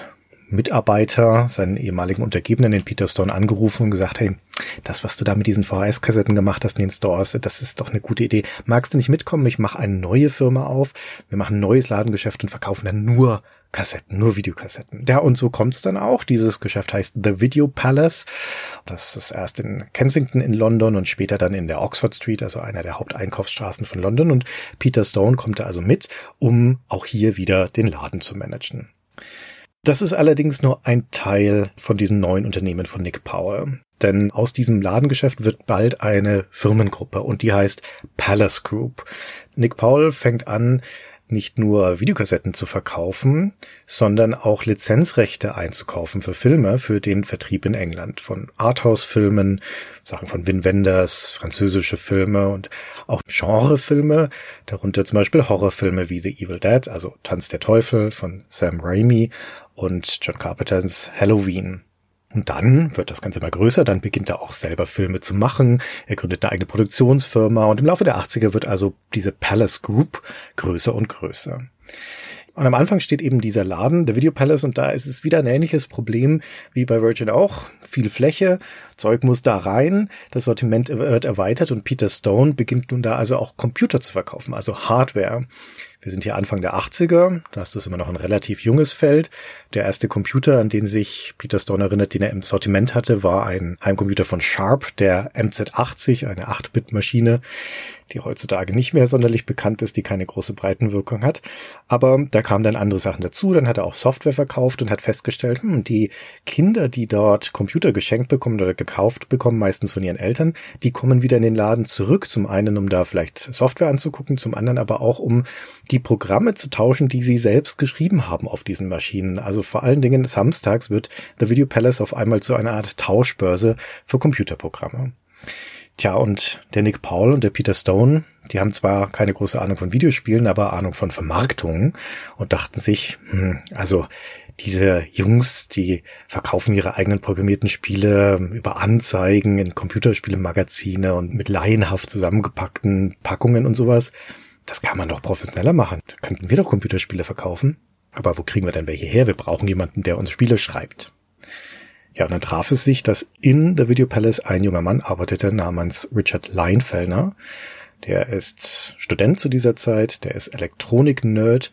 Mitarbeiter, seinen ehemaligen Untergebenen, den Peter Stone, angerufen und gesagt, hey, das, was du da mit diesen VHS-Kassetten gemacht hast in den Stores, das ist doch eine gute Idee. Magst du nicht mitkommen? Ich mache eine neue Firma auf. Wir machen ein neues Ladengeschäft und verkaufen dann nur Kassetten, nur Videokassetten. Ja, und so kommt's dann auch. Dieses Geschäft heißt The Video Palace. Das ist erst in Kensington in London und später dann in der Oxford Street, also einer der Haupteinkaufsstraßen von London. Und Peter Stone kommt da also mit, um auch hier wieder den Laden zu managen. Das ist allerdings nur ein Teil von diesem neuen Unternehmen von Nick Power. Denn aus diesem Ladengeschäft wird bald eine Firmengruppe und die heißt Palace Group. Nick Powell fängt an, nicht nur Videokassetten zu verkaufen, sondern auch Lizenzrechte einzukaufen für Filme für den Vertrieb in England von Arthouse-Filmen, Sachen von Wim Wenders, französische Filme und auch Genrefilme, darunter zum Beispiel Horrorfilme wie The Evil Dead, also Tanz der Teufel von Sam Raimi und John Carpenters Halloween. Und dann wird das Ganze mal größer, dann beginnt er auch selber Filme zu machen, er gründet eine eigene Produktionsfirma und im Laufe der 80er wird also diese Palace Group größer und größer. Und am Anfang steht eben dieser Laden, der Video Palace, und da ist es wieder ein ähnliches Problem wie bei Virgin auch. Viel Fläche, Zeug muss da rein, das Sortiment wird erweitert und Peter Stone beginnt nun da also auch Computer zu verkaufen, also Hardware. Wir sind hier Anfang der 80er, da ist das immer noch ein relativ junges Feld. Der erste Computer, an den sich Peter Stone erinnert, den er im Sortiment hatte, war ein Heimcomputer von Sharp, der MZ80, eine 8-Bit-Maschine, die heutzutage nicht mehr sonderlich bekannt ist, die keine große Breitenwirkung hat. Aber da kamen dann andere Sachen dazu. Dann hat er auch Software verkauft und hat festgestellt, hm, die Kinder, die dort Computer geschenkt bekommen oder gekauft bekommen, meistens von ihren Eltern, die kommen wieder in den Laden zurück. Zum einen, um da vielleicht Software anzugucken, zum anderen aber auch, um die Programme zu tauschen, die sie selbst geschrieben haben auf diesen Maschinen. Also vor allen Dingen samstags wird The Video Palace auf einmal zu einer Art Tauschbörse für Computerprogramme. Tja, und der Nick Paul und der Peter Stone, die haben zwar keine große Ahnung von Videospielen, aber Ahnung von Vermarktungen und dachten sich, hm, also diese Jungs, die verkaufen ihre eigenen programmierten Spiele über Anzeigen in Computerspielemagazine und mit laienhaft zusammengepackten Packungen und sowas. Das kann man doch professioneller machen. Da könnten wir doch Computerspiele verkaufen. Aber wo kriegen wir denn welche her? Wir brauchen jemanden, der uns Spiele schreibt. Ja, und dann traf es sich, dass in The Video Palace ein junger Mann arbeitete namens Richard Leinfellner. Der ist Student zu dieser Zeit, der ist Elektronik-Nerd.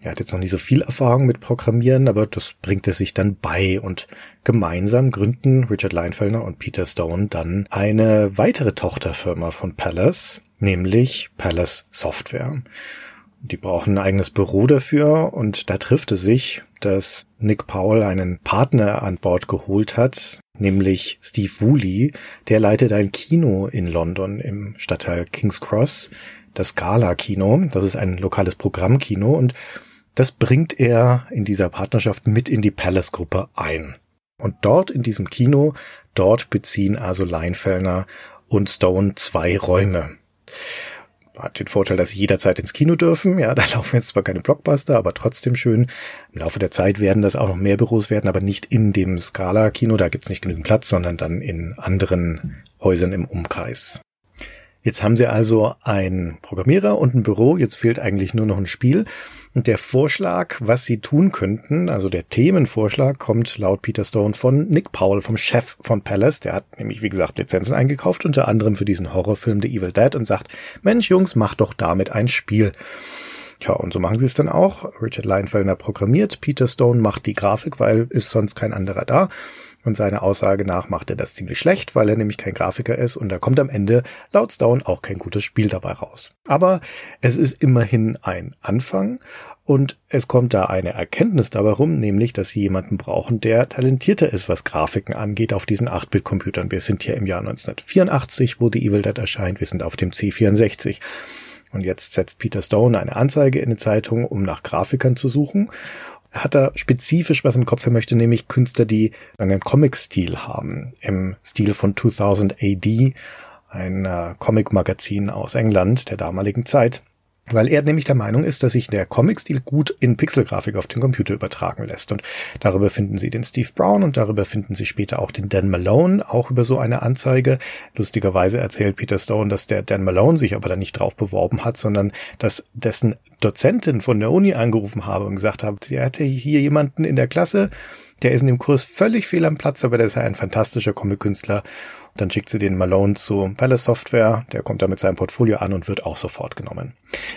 Er hat jetzt noch nicht so viel Erfahrung mit Programmieren, aber das bringt er sich dann bei und gemeinsam gründen Richard Leinfellner und Peter Stone dann eine weitere Tochterfirma von Palace, nämlich Palace Software. Die brauchen ein eigenes Büro dafür und da trifft es sich, dass Nick Powell einen Partner an Bord geholt hat, nämlich Steve Woolley. Der leitet ein Kino in London im Stadtteil King's Cross, das Scala Kino. Das ist ein lokales Programmkino und das bringt er in dieser Partnerschaft mit in die Palace Gruppe ein. Und dort in diesem Kino, dort beziehen also Leinfellner und Stone zwei Räume hat den Vorteil, dass sie jederzeit ins Kino dürfen. Ja, da laufen jetzt zwar keine Blockbuster, aber trotzdem schön. Im Laufe der Zeit werden das auch noch mehr Büros werden, aber nicht in dem Scala-Kino, da gibt's nicht genügend Platz, sondern dann in anderen Häusern im Umkreis. Jetzt haben sie also einen Programmierer und ein Büro, jetzt fehlt eigentlich nur noch ein Spiel. Und der Vorschlag, was sie tun könnten, also der Themenvorschlag, kommt laut Peter Stone von Nick Powell, vom Chef von Palace. Der hat nämlich, wie gesagt, Lizenzen eingekauft, unter anderem für diesen Horrorfilm The Evil Dead und sagt, Mensch, Jungs, macht doch damit ein Spiel. Tja, und so machen sie es dann auch. Richard Leinfelder programmiert, Peter Stone macht die Grafik, weil ist sonst kein anderer da. Und seiner Aussage nach macht er das ziemlich schlecht, weil er nämlich kein Grafiker ist und da kommt am Ende laut Stone auch kein gutes Spiel dabei raus. Aber es ist immerhin ein Anfang und es kommt da eine Erkenntnis dabei rum, nämlich, dass sie jemanden brauchen, der talentierter ist, was Grafiken angeht auf diesen 8-Bit-Computern. Wir sind hier im Jahr 1984, wo die Evil Dead erscheint. Wir sind auf dem C64. Und jetzt setzt Peter Stone eine Anzeige in eine Zeitung, um nach Grafikern zu suchen hat da spezifisch was im Kopf. Er möchte nämlich Künstler, die einen Comic-Stil haben, im Stil von 2000 AD, ein äh, Comic-Magazin aus England der damaligen Zeit weil er nämlich der Meinung ist, dass sich der Comic-Stil gut in Pixelgrafik auf den Computer übertragen lässt. Und darüber finden Sie den Steve Brown und darüber finden Sie später auch den Dan Malone, auch über so eine Anzeige. Lustigerweise erzählt Peter Stone, dass der Dan Malone sich aber da nicht drauf beworben hat, sondern dass dessen Dozentin von der Uni angerufen habe und gesagt hat, sie hätte hier jemanden in der Klasse, der ist in dem Kurs völlig fehl am Platz, aber der ist ja ein fantastischer Comic-Künstler dann schickt sie den Malone zu Palace Software, der kommt da mit seinem Portfolio an und wird auch sofort genommen.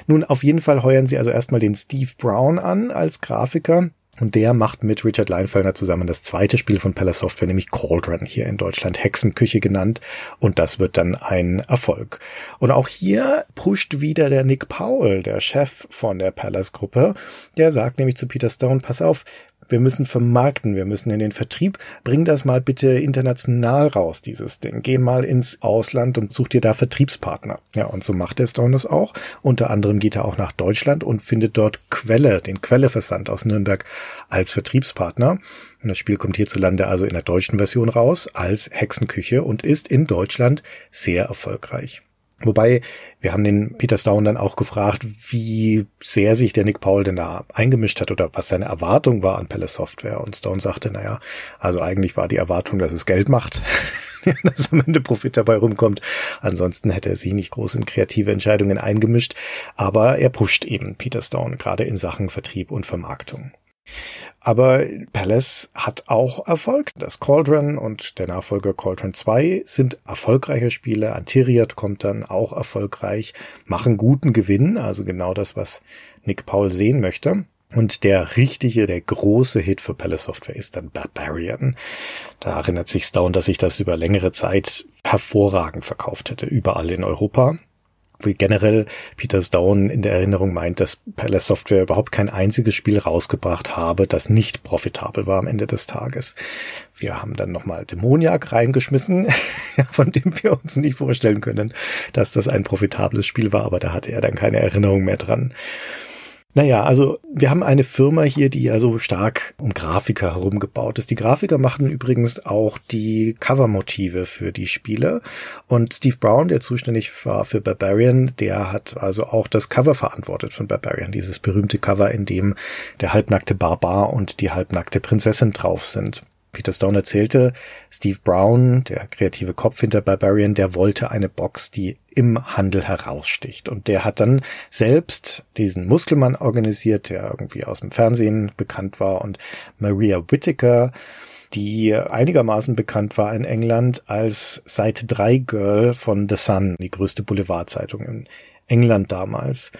Nun, auf jeden Fall heuern sie also erstmal den Steve Brown an als Grafiker. Und der macht mit Richard Leinfelder zusammen das zweite Spiel von Palace Software, nämlich Cauldron, hier in Deutschland Hexenküche genannt. Und das wird dann ein Erfolg. Und auch hier pusht wieder der Nick Powell, der Chef von der Palace Gruppe. Der sagt nämlich zu Peter Stone, pass auf, wir müssen vermarkten, wir müssen in den Vertrieb. Bring das mal bitte international raus, dieses Ding. Geh mal ins Ausland und such dir da Vertriebspartner. Ja, und so macht der Stone das auch. Unter anderem geht er auch nach Deutschland und findet dort Quelle, den Quelleversand aus Nürnberg als Vertriebspartner. Und das Spiel kommt hierzulande also in der deutschen Version raus als Hexenküche und ist in Deutschland sehr erfolgreich. Wobei, wir haben den Peter Stone dann auch gefragt, wie sehr sich der Nick Paul denn da eingemischt hat oder was seine Erwartung war an Palace Software. Und Stone sagte, naja, also eigentlich war die Erwartung, dass es Geld macht, dass am Ende Profit dabei rumkommt. Ansonsten hätte er sich nicht groß in kreative Entscheidungen eingemischt. Aber er pusht eben Peter Stone gerade in Sachen Vertrieb und Vermarktung. Aber Palace hat auch Erfolg. Das Cauldron und der Nachfolger Cauldron 2 sind erfolgreiche Spiele. Antiriat kommt dann auch erfolgreich, machen guten Gewinn, also genau das, was Nick Paul sehen möchte. Und der richtige, der große Hit für Palace Software ist dann Barbarian. Da erinnert sich Stone, dass sich das über längere Zeit hervorragend verkauft hätte, überall in Europa wie generell Peter Stone in der Erinnerung meint, dass Palace Software überhaupt kein einziges Spiel rausgebracht habe, das nicht profitabel war am Ende des Tages. Wir haben dann nochmal Dämoniak reingeschmissen, von dem wir uns nicht vorstellen können, dass das ein profitables Spiel war, aber da hatte er dann keine Erinnerung mehr dran. Naja, also wir haben eine Firma hier, die ja so stark um Grafiker herumgebaut ist. Die Grafiker machen übrigens auch die Covermotive für die Spiele. Und Steve Brown, der zuständig war für Barbarian, der hat also auch das Cover verantwortet von Barbarian. Dieses berühmte Cover, in dem der halbnackte Barbar und die halbnackte Prinzessin drauf sind. Peter Stone erzählte, Steve Brown, der kreative Kopf hinter Barbarian, der wollte eine Box, die im Handel heraussticht. Und der hat dann selbst diesen Muskelmann organisiert, der irgendwie aus dem Fernsehen bekannt war und Maria Whittaker, die einigermaßen bekannt war in England als Seite 3 Girl von The Sun, die größte Boulevardzeitung in England damals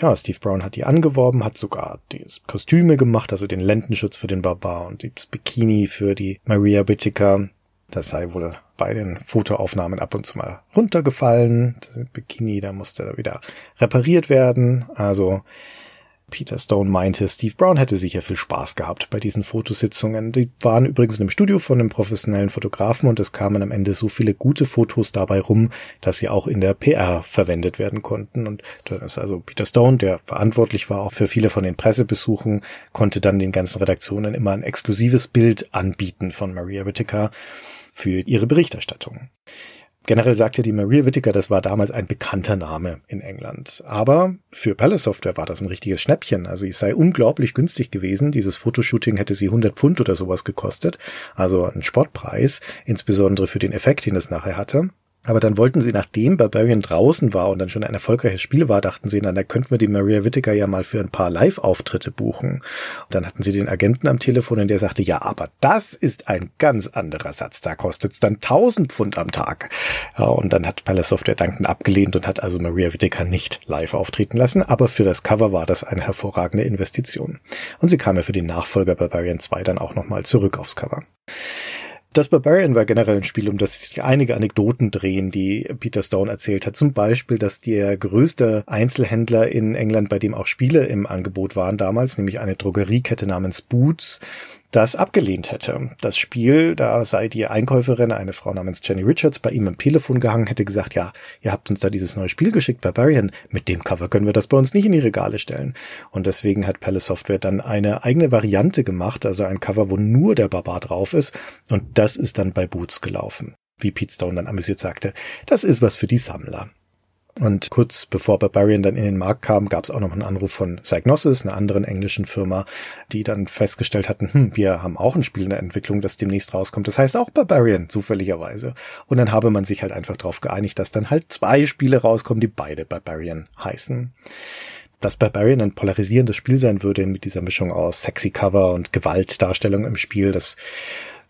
ja, Steve Brown hat die angeworben, hat sogar die Kostüme gemacht, also den Lendenschutz für den Barbar und das Bikini für die Maria Whittaker. Das sei wohl bei den Fotoaufnahmen ab und zu mal runtergefallen. Das Bikini, da musste wieder repariert werden. Also Peter Stone meinte, Steve Brown hätte sicher viel Spaß gehabt bei diesen Fotositzungen. Die waren übrigens in einem Studio von einem professionellen Fotografen und es kamen am Ende so viele gute Fotos dabei rum, dass sie auch in der PR verwendet werden konnten. Und dann ist also Peter Stone, der verantwortlich war auch für viele von den Pressebesuchen, konnte dann den ganzen Redaktionen immer ein exklusives Bild anbieten von Maria Whittaker für ihre Berichterstattung. Generell sagte die Maria Whittaker, das war damals ein bekannter Name in England. Aber für Palace Software war das ein richtiges Schnäppchen. Also es sei unglaublich günstig gewesen. Dieses Fotoshooting hätte sie 100 Pfund oder sowas gekostet. Also ein Sportpreis, insbesondere für den Effekt, den es nachher hatte. Aber dann wollten sie, nachdem Barbarian draußen war und dann schon ein erfolgreiches Spiel war, dachten sie, na, da könnten wir die Maria Whittaker ja mal für ein paar Live-Auftritte buchen. Und dann hatten sie den Agenten am Telefon und der sagte, ja, aber das ist ein ganz anderer Satz. Da kostet es dann 1000 Pfund am Tag. Ja, und dann hat Palace Software dankend abgelehnt und hat also Maria Whittaker nicht live auftreten lassen. Aber für das Cover war das eine hervorragende Investition. Und sie kam ja für den Nachfolger Barbarian 2 dann auch nochmal zurück aufs Cover. Das Barbarian war generell ein Spiel, um das sich einige Anekdoten drehen, die Peter Stone erzählt hat. Zum Beispiel, dass der größte Einzelhändler in England, bei dem auch Spiele im Angebot waren damals, nämlich eine Drogeriekette namens Boots, das abgelehnt hätte. Das Spiel, da sei die Einkäuferin, eine Frau namens Jenny Richards, bei ihm am Telefon gehangen, hätte gesagt, ja, ihr habt uns da dieses neue Spiel geschickt, Barbarian, mit dem Cover können wir das bei uns nicht in die Regale stellen. Und deswegen hat Palace Software dann eine eigene Variante gemacht, also ein Cover, wo nur der Barbar drauf ist. Und das ist dann bei Boots gelaufen. Wie Pete Stone dann amüsiert sagte, das ist was für die Sammler. Und kurz bevor Barbarian dann in den Markt kam, gab es auch noch einen Anruf von Psygnosis, einer anderen englischen Firma, die dann festgestellt hatten, hm, wir haben auch ein Spiel in der Entwicklung, das demnächst rauskommt. Das heißt auch Barbarian, zufälligerweise. Und dann habe man sich halt einfach darauf geeinigt, dass dann halt zwei Spiele rauskommen, die beide Barbarian heißen. Dass Barbarian ein polarisierendes Spiel sein würde mit dieser Mischung aus sexy Cover und Gewaltdarstellung im Spiel, das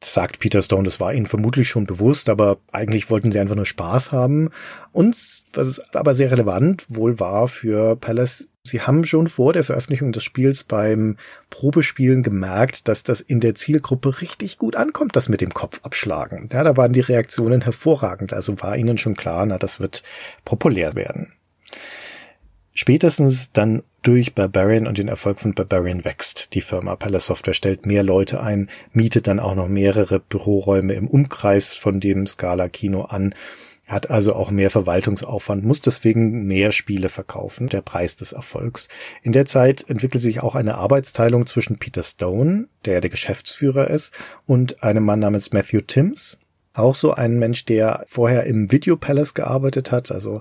sagt Peter Stone, das war ihnen vermutlich schon bewusst, aber eigentlich wollten sie einfach nur Spaß haben. Und was aber sehr relevant wohl war für Palace, sie haben schon vor der Veröffentlichung des Spiels beim Probespielen gemerkt, dass das in der Zielgruppe richtig gut ankommt, das mit dem Kopf abschlagen. Ja, da waren die Reaktionen hervorragend, also war ihnen schon klar, na, das wird populär werden. Spätestens dann durch Barbarian und den Erfolg von Barbarian wächst. Die Firma Palace Software stellt mehr Leute ein, mietet dann auch noch mehrere Büroräume im Umkreis von dem Scala Kino an, hat also auch mehr Verwaltungsaufwand, muss deswegen mehr Spiele verkaufen, der Preis des Erfolgs. In der Zeit entwickelt sich auch eine Arbeitsteilung zwischen Peter Stone, der der Geschäftsführer ist, und einem Mann namens Matthew Timms, auch so ein Mensch, der vorher im Video Palace gearbeitet hat, also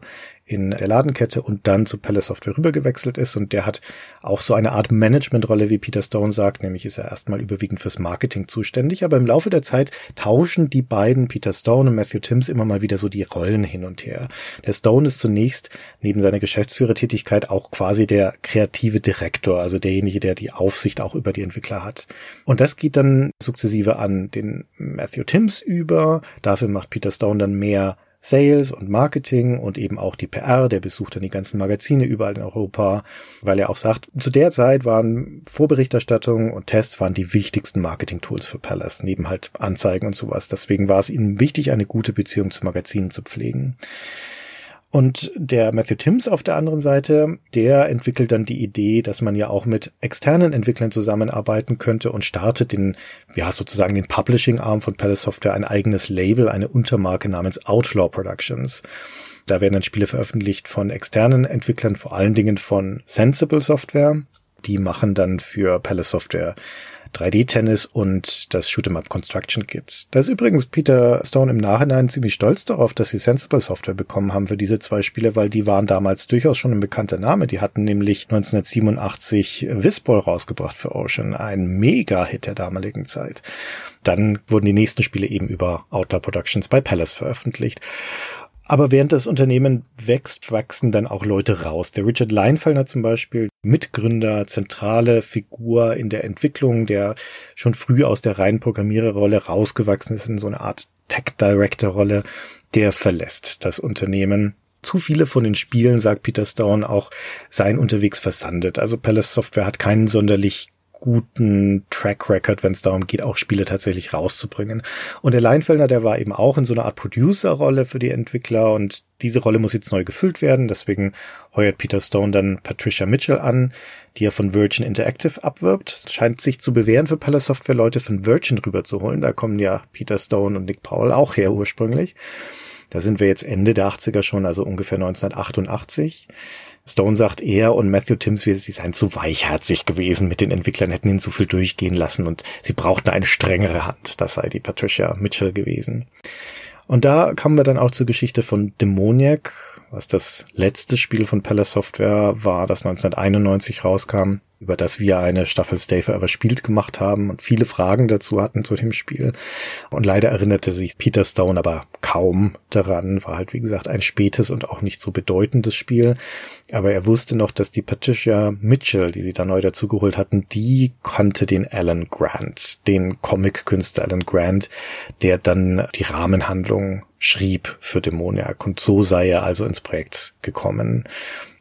in der Ladenkette und dann zu Palace Software rübergewechselt ist und der hat auch so eine Art Managementrolle, wie Peter Stone sagt, nämlich ist er erstmal überwiegend fürs Marketing zuständig, aber im Laufe der Zeit tauschen die beiden, Peter Stone und Matthew Timms, immer mal wieder so die Rollen hin und her. Der Stone ist zunächst neben seiner Geschäftsführertätigkeit auch quasi der kreative Direktor, also derjenige, der die Aufsicht auch über die Entwickler hat. Und das geht dann sukzessive an den Matthew Timms über, dafür macht Peter Stone dann mehr Sales und Marketing und eben auch die PR, der besucht dann die ganzen Magazine überall in Europa, weil er auch sagt, zu der Zeit waren Vorberichterstattung und Tests waren die wichtigsten Marketing-Tools für Palace, neben halt Anzeigen und sowas. Deswegen war es ihnen wichtig, eine gute Beziehung zu Magazinen zu pflegen. Und der Matthew Timms auf der anderen Seite, der entwickelt dann die Idee, dass man ja auch mit externen Entwicklern zusammenarbeiten könnte und startet den, ja, sozusagen den Publishing-Arm von Palace Software, ein eigenes Label, eine Untermarke namens Outlaw Productions. Da werden dann Spiele veröffentlicht von externen Entwicklern, vor allen Dingen von Sensible Software. Die machen dann für Palace Software 3D-Tennis und das Shoot'em Up Construction Kit. Da ist übrigens Peter Stone im Nachhinein ziemlich stolz darauf, dass sie Sensible Software bekommen haben für diese zwei Spiele, weil die waren damals durchaus schon ein bekannter Name. Die hatten nämlich 1987 Whistball rausgebracht für Ocean, ein Mega-Hit der damaligen Zeit. Dann wurden die nächsten Spiele eben über Outlaw Productions bei Palace veröffentlicht. Aber während das Unternehmen wächst, wachsen dann auch Leute raus. Der Richard Leinfellner zum Beispiel, Mitgründer, zentrale Figur in der Entwicklung, der schon früh aus der reinen Programmiererrolle rausgewachsen ist in so eine Art Tech-Director-Rolle, der verlässt das Unternehmen. Zu viele von den Spielen, sagt Peter Stone, auch seien unterwegs versandet. Also Palace Software hat keinen sonderlich guten Track Record, wenn es darum geht, auch Spiele tatsächlich rauszubringen. Und der Leinfelder, der war eben auch in so einer Art Producer-Rolle für die Entwickler und diese Rolle muss jetzt neu gefüllt werden. Deswegen heuert Peter Stone dann Patricia Mitchell an, die er von Virgin Interactive abwirbt. Es scheint sich zu bewähren für Palace Software Leute von Virgin rüberzuholen. Da kommen ja Peter Stone und Nick Powell auch her ursprünglich. Da sind wir jetzt Ende der 80er schon, also ungefähr 1988. Stone sagt er und Matthew Timms, sie seien zu weichherzig gewesen mit den Entwicklern, hätten ihn zu viel durchgehen lassen und sie brauchten eine strengere Hand. Das sei die Patricia Mitchell gewesen. Und da kamen wir dann auch zur Geschichte von Demoniac, was das letzte Spiel von Palace Software war, das 1991 rauskam über das wir eine Staffel Stay Forever spielt gemacht haben und viele Fragen dazu hatten zu dem Spiel. Und leider erinnerte sich Peter Stone aber kaum daran, war halt wie gesagt ein spätes und auch nicht so bedeutendes Spiel. Aber er wusste noch, dass die Patricia Mitchell, die sie da neu dazugeholt hatten, die kannte den Alan Grant, den Comic-Künstler Alan Grant, der dann die Rahmenhandlung schrieb für Dämoniak. Und so sei er also ins Projekt gekommen.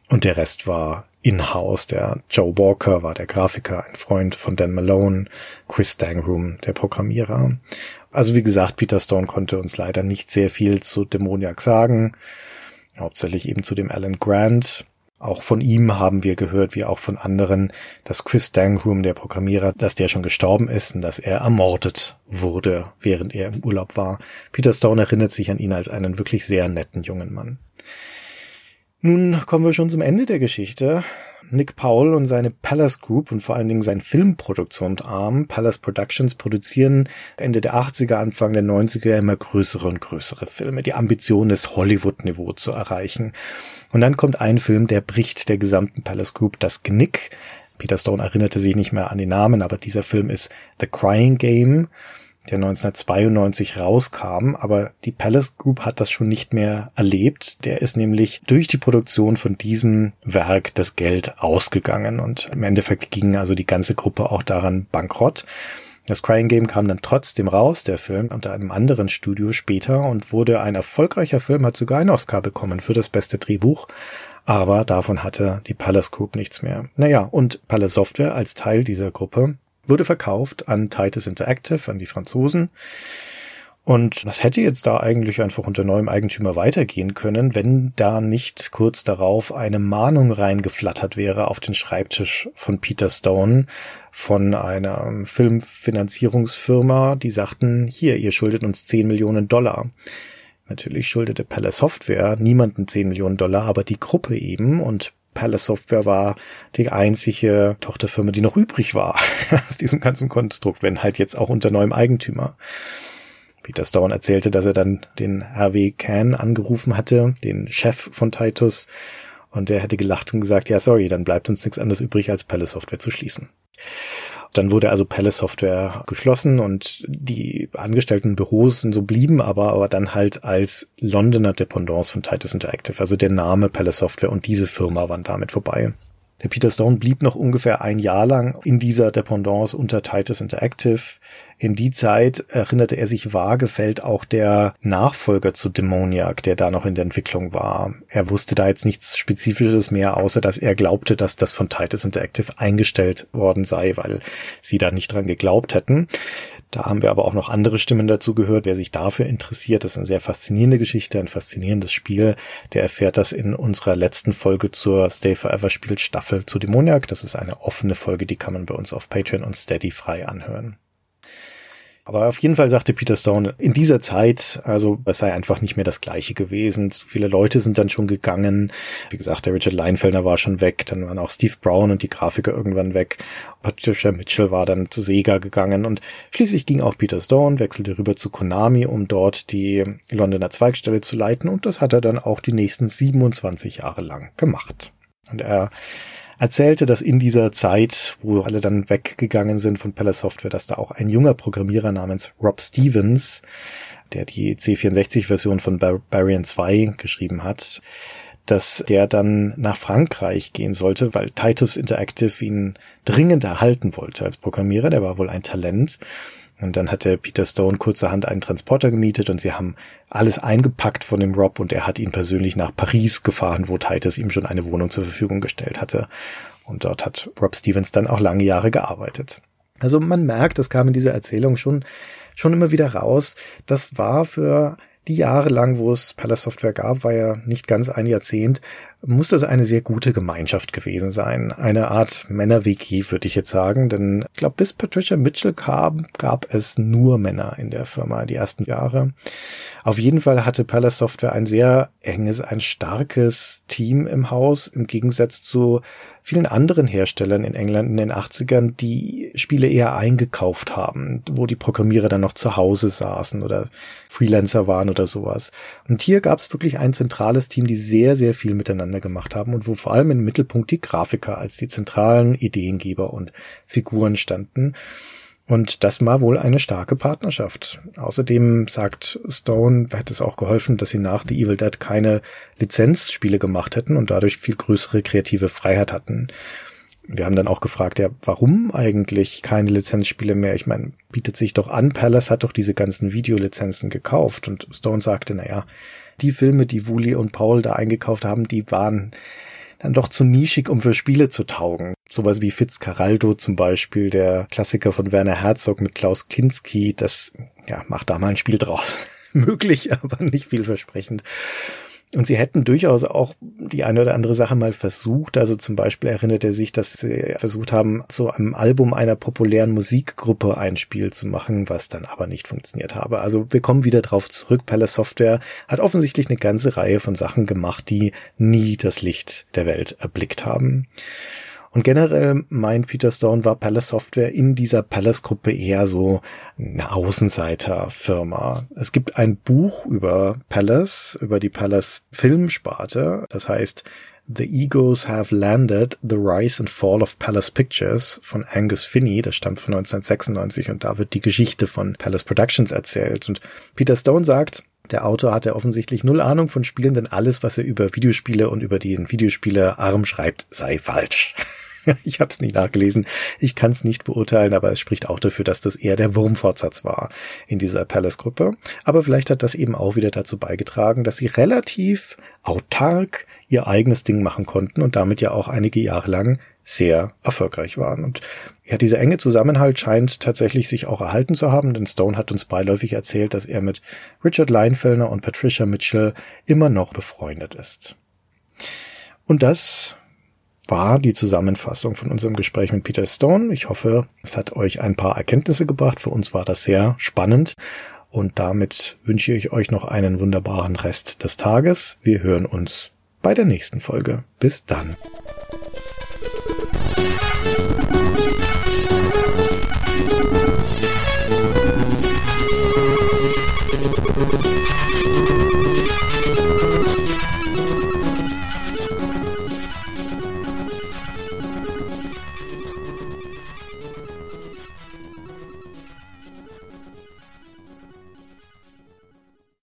Und der Rest war in-house. Der Joe Walker war der Grafiker, ein Freund von Dan Malone, Chris Dangroom, der Programmierer. Also wie gesagt, Peter Stone konnte uns leider nicht sehr viel zu Dämoniak sagen. Hauptsächlich eben zu dem Alan Grant. Auch von ihm haben wir gehört, wie auch von anderen, dass Chris Dangroom, der Programmierer, dass der schon gestorben ist und dass er ermordet wurde, während er im Urlaub war. Peter Stone erinnert sich an ihn als einen wirklich sehr netten jungen Mann. Nun kommen wir schon zum Ende der Geschichte. Nick Powell und seine Palace Group und vor allen Dingen sein Filmproduktionsarm Palace Productions produzieren Ende der 80er, Anfang der 90er immer größere und größere Filme. Die Ambition ist Hollywood-Niveau zu erreichen. Und dann kommt ein Film, der bricht der gesamten Palace Group das Genick. Peter Stone erinnerte sich nicht mehr an den Namen, aber dieser Film ist The Crying Game, der 1992 rauskam, aber die Palace Group hat das schon nicht mehr erlebt. Der ist nämlich durch die Produktion von diesem Werk das Geld ausgegangen und im Endeffekt ging also die ganze Gruppe auch daran bankrott. Das Crying Game kam dann trotzdem raus, der Film, unter einem anderen Studio später und wurde ein erfolgreicher Film, hat sogar einen Oscar bekommen für das beste Drehbuch. Aber davon hatte die Palace Group nichts mehr. Naja, und Palace Software als Teil dieser Gruppe wurde verkauft an Titus Interactive, an die Franzosen. Und das hätte jetzt da eigentlich einfach unter neuem Eigentümer weitergehen können, wenn da nicht kurz darauf eine Mahnung reingeflattert wäre auf den Schreibtisch von Peter Stone von einer Filmfinanzierungsfirma, die sagten, hier, ihr schuldet uns 10 Millionen Dollar. Natürlich schuldete Palace Software niemanden 10 Millionen Dollar, aber die Gruppe eben und Palace Software war die einzige Tochterfirma, die noch übrig war aus diesem ganzen Konstrukt, wenn halt jetzt auch unter neuem Eigentümer. Peter Stone erzählte, dass er dann den Hervé Can angerufen hatte, den Chef von Titus, und der hätte gelacht und gesagt, ja, sorry, dann bleibt uns nichts anderes übrig, als Palace Software zu schließen. Dann wurde also Palace Software geschlossen und die angestellten Büros so blieben aber, aber dann halt als Londoner Dependance von Titus Interactive. Also der Name Palace Software und diese Firma waren damit vorbei. Der Peter Stone blieb noch ungefähr ein Jahr lang in dieser Dependance unter Titus Interactive. In die Zeit erinnerte er sich vage, fällt auch der Nachfolger zu Demoniac, der da noch in der Entwicklung war. Er wusste da jetzt nichts Spezifisches mehr, außer dass er glaubte, dass das von Titus Interactive eingestellt worden sei, weil sie da nicht dran geglaubt hätten. Da haben wir aber auch noch andere Stimmen dazu gehört. Wer sich dafür interessiert, das ist eine sehr faszinierende Geschichte, ein faszinierendes Spiel. Der erfährt das in unserer letzten Folge zur Stay Forever Spiel Staffel zu Demoniac. Das ist eine offene Folge, die kann man bei uns auf Patreon und Steady frei anhören. Aber auf jeden Fall sagte Peter Stone, in dieser Zeit, also es sei einfach nicht mehr das Gleiche gewesen. Zu viele Leute sind dann schon gegangen. Wie gesagt, der Richard Leinfelder war schon weg. Dann waren auch Steve Brown und die Grafiker irgendwann weg. Patricia Mitchell war dann zu Sega gegangen und schließlich ging auch Peter Stone, wechselte rüber zu Konami, um dort die Londoner Zweigstelle zu leiten und das hat er dann auch die nächsten 27 Jahre lang gemacht. Und er erzählte, dass in dieser Zeit, wo alle dann weggegangen sind von Palace Software, dass da auch ein junger Programmierer namens Rob Stevens, der die C64-Version von Barbarian 2 geschrieben hat, dass der dann nach Frankreich gehen sollte, weil Titus Interactive ihn dringend erhalten wollte als Programmierer. Der war wohl ein Talent. Und dann hatte Peter Stone kurzerhand einen Transporter gemietet und sie haben alles eingepackt von dem Rob und er hat ihn persönlich nach Paris gefahren, wo Titus ihm schon eine Wohnung zur Verfügung gestellt hatte. Und dort hat Rob Stevens dann auch lange Jahre gearbeitet. Also man merkt, das kam in dieser Erzählung schon, schon immer wieder raus. Das war für die Jahre lang, wo es Palace Software gab, war ja nicht ganz ein Jahrzehnt, muss das eine sehr gute Gemeinschaft gewesen sein. Eine Art Männer-WG, würde ich jetzt sagen. Denn ich glaube, bis Patricia Mitchell kam, gab es nur Männer in der Firma die ersten Jahre. Auf jeden Fall hatte Palace Software ein sehr enges, ein starkes Team im Haus, im Gegensatz zu vielen anderen Herstellern in England in den 80ern, die Spiele eher eingekauft haben, wo die Programmierer dann noch zu Hause saßen oder Freelancer waren oder sowas. Und hier gab es wirklich ein zentrales Team, die sehr, sehr viel miteinander gemacht haben und wo vor allem im Mittelpunkt die Grafiker als die zentralen Ideengeber und Figuren standen. Und das war wohl eine starke Partnerschaft. Außerdem sagt Stone, hat es auch geholfen, dass sie nach The Evil Dead keine Lizenzspiele gemacht hätten und dadurch viel größere kreative Freiheit hatten. Wir haben dann auch gefragt, ja, warum eigentlich keine Lizenzspiele mehr? Ich meine, bietet sich doch an, Palace hat doch diese ganzen Videolizenzen gekauft und Stone sagte, naja, die Filme, die Woolley und Paul da eingekauft haben, die waren dann doch zu nischig, um für Spiele zu taugen. Sowas wie Fitzcarraldo zum Beispiel, der Klassiker von Werner Herzog mit Klaus Kinski, das ja, macht da mal ein Spiel draus. Möglich, aber nicht vielversprechend. Und sie hätten durchaus auch die eine oder andere Sache mal versucht. Also zum Beispiel erinnert er sich, dass sie versucht haben, so einem Album einer populären Musikgruppe ein Spiel zu machen, was dann aber nicht funktioniert habe. Also wir kommen wieder drauf zurück. Palace Software hat offensichtlich eine ganze Reihe von Sachen gemacht, die nie das Licht der Welt erblickt haben. Und generell meint Peter Stone war Palace Software in dieser Palace-Gruppe eher so eine Außenseiterfirma. Es gibt ein Buch über Palace, über die Palace-Filmsparte. Das heißt The Egos Have Landed, The Rise and Fall of Palace Pictures von Angus Finney, das stammt von 1996 und da wird die Geschichte von Palace Productions erzählt. Und Peter Stone sagt, der Autor hatte offensichtlich null Ahnung von Spielen, denn alles, was er über Videospiele und über den Videospieler-Arm schreibt, sei falsch. ich habe es nicht nachgelesen, ich kann es nicht beurteilen, aber es spricht auch dafür, dass das eher der Wurmfortsatz war in dieser Palace-Gruppe. Aber vielleicht hat das eben auch wieder dazu beigetragen, dass sie relativ autark ihr eigenes Ding machen konnten und damit ja auch einige Jahre lang sehr erfolgreich waren. Und ja, dieser enge Zusammenhalt scheint tatsächlich sich auch erhalten zu haben, denn Stone hat uns beiläufig erzählt, dass er mit Richard Leinfellner und Patricia Mitchell immer noch befreundet ist. Und das war die Zusammenfassung von unserem Gespräch mit Peter Stone. Ich hoffe, es hat euch ein paar Erkenntnisse gebracht. Für uns war das sehr spannend. Und damit wünsche ich euch noch einen wunderbaren Rest des Tages. Wir hören uns bei der nächsten Folge. Bis dann.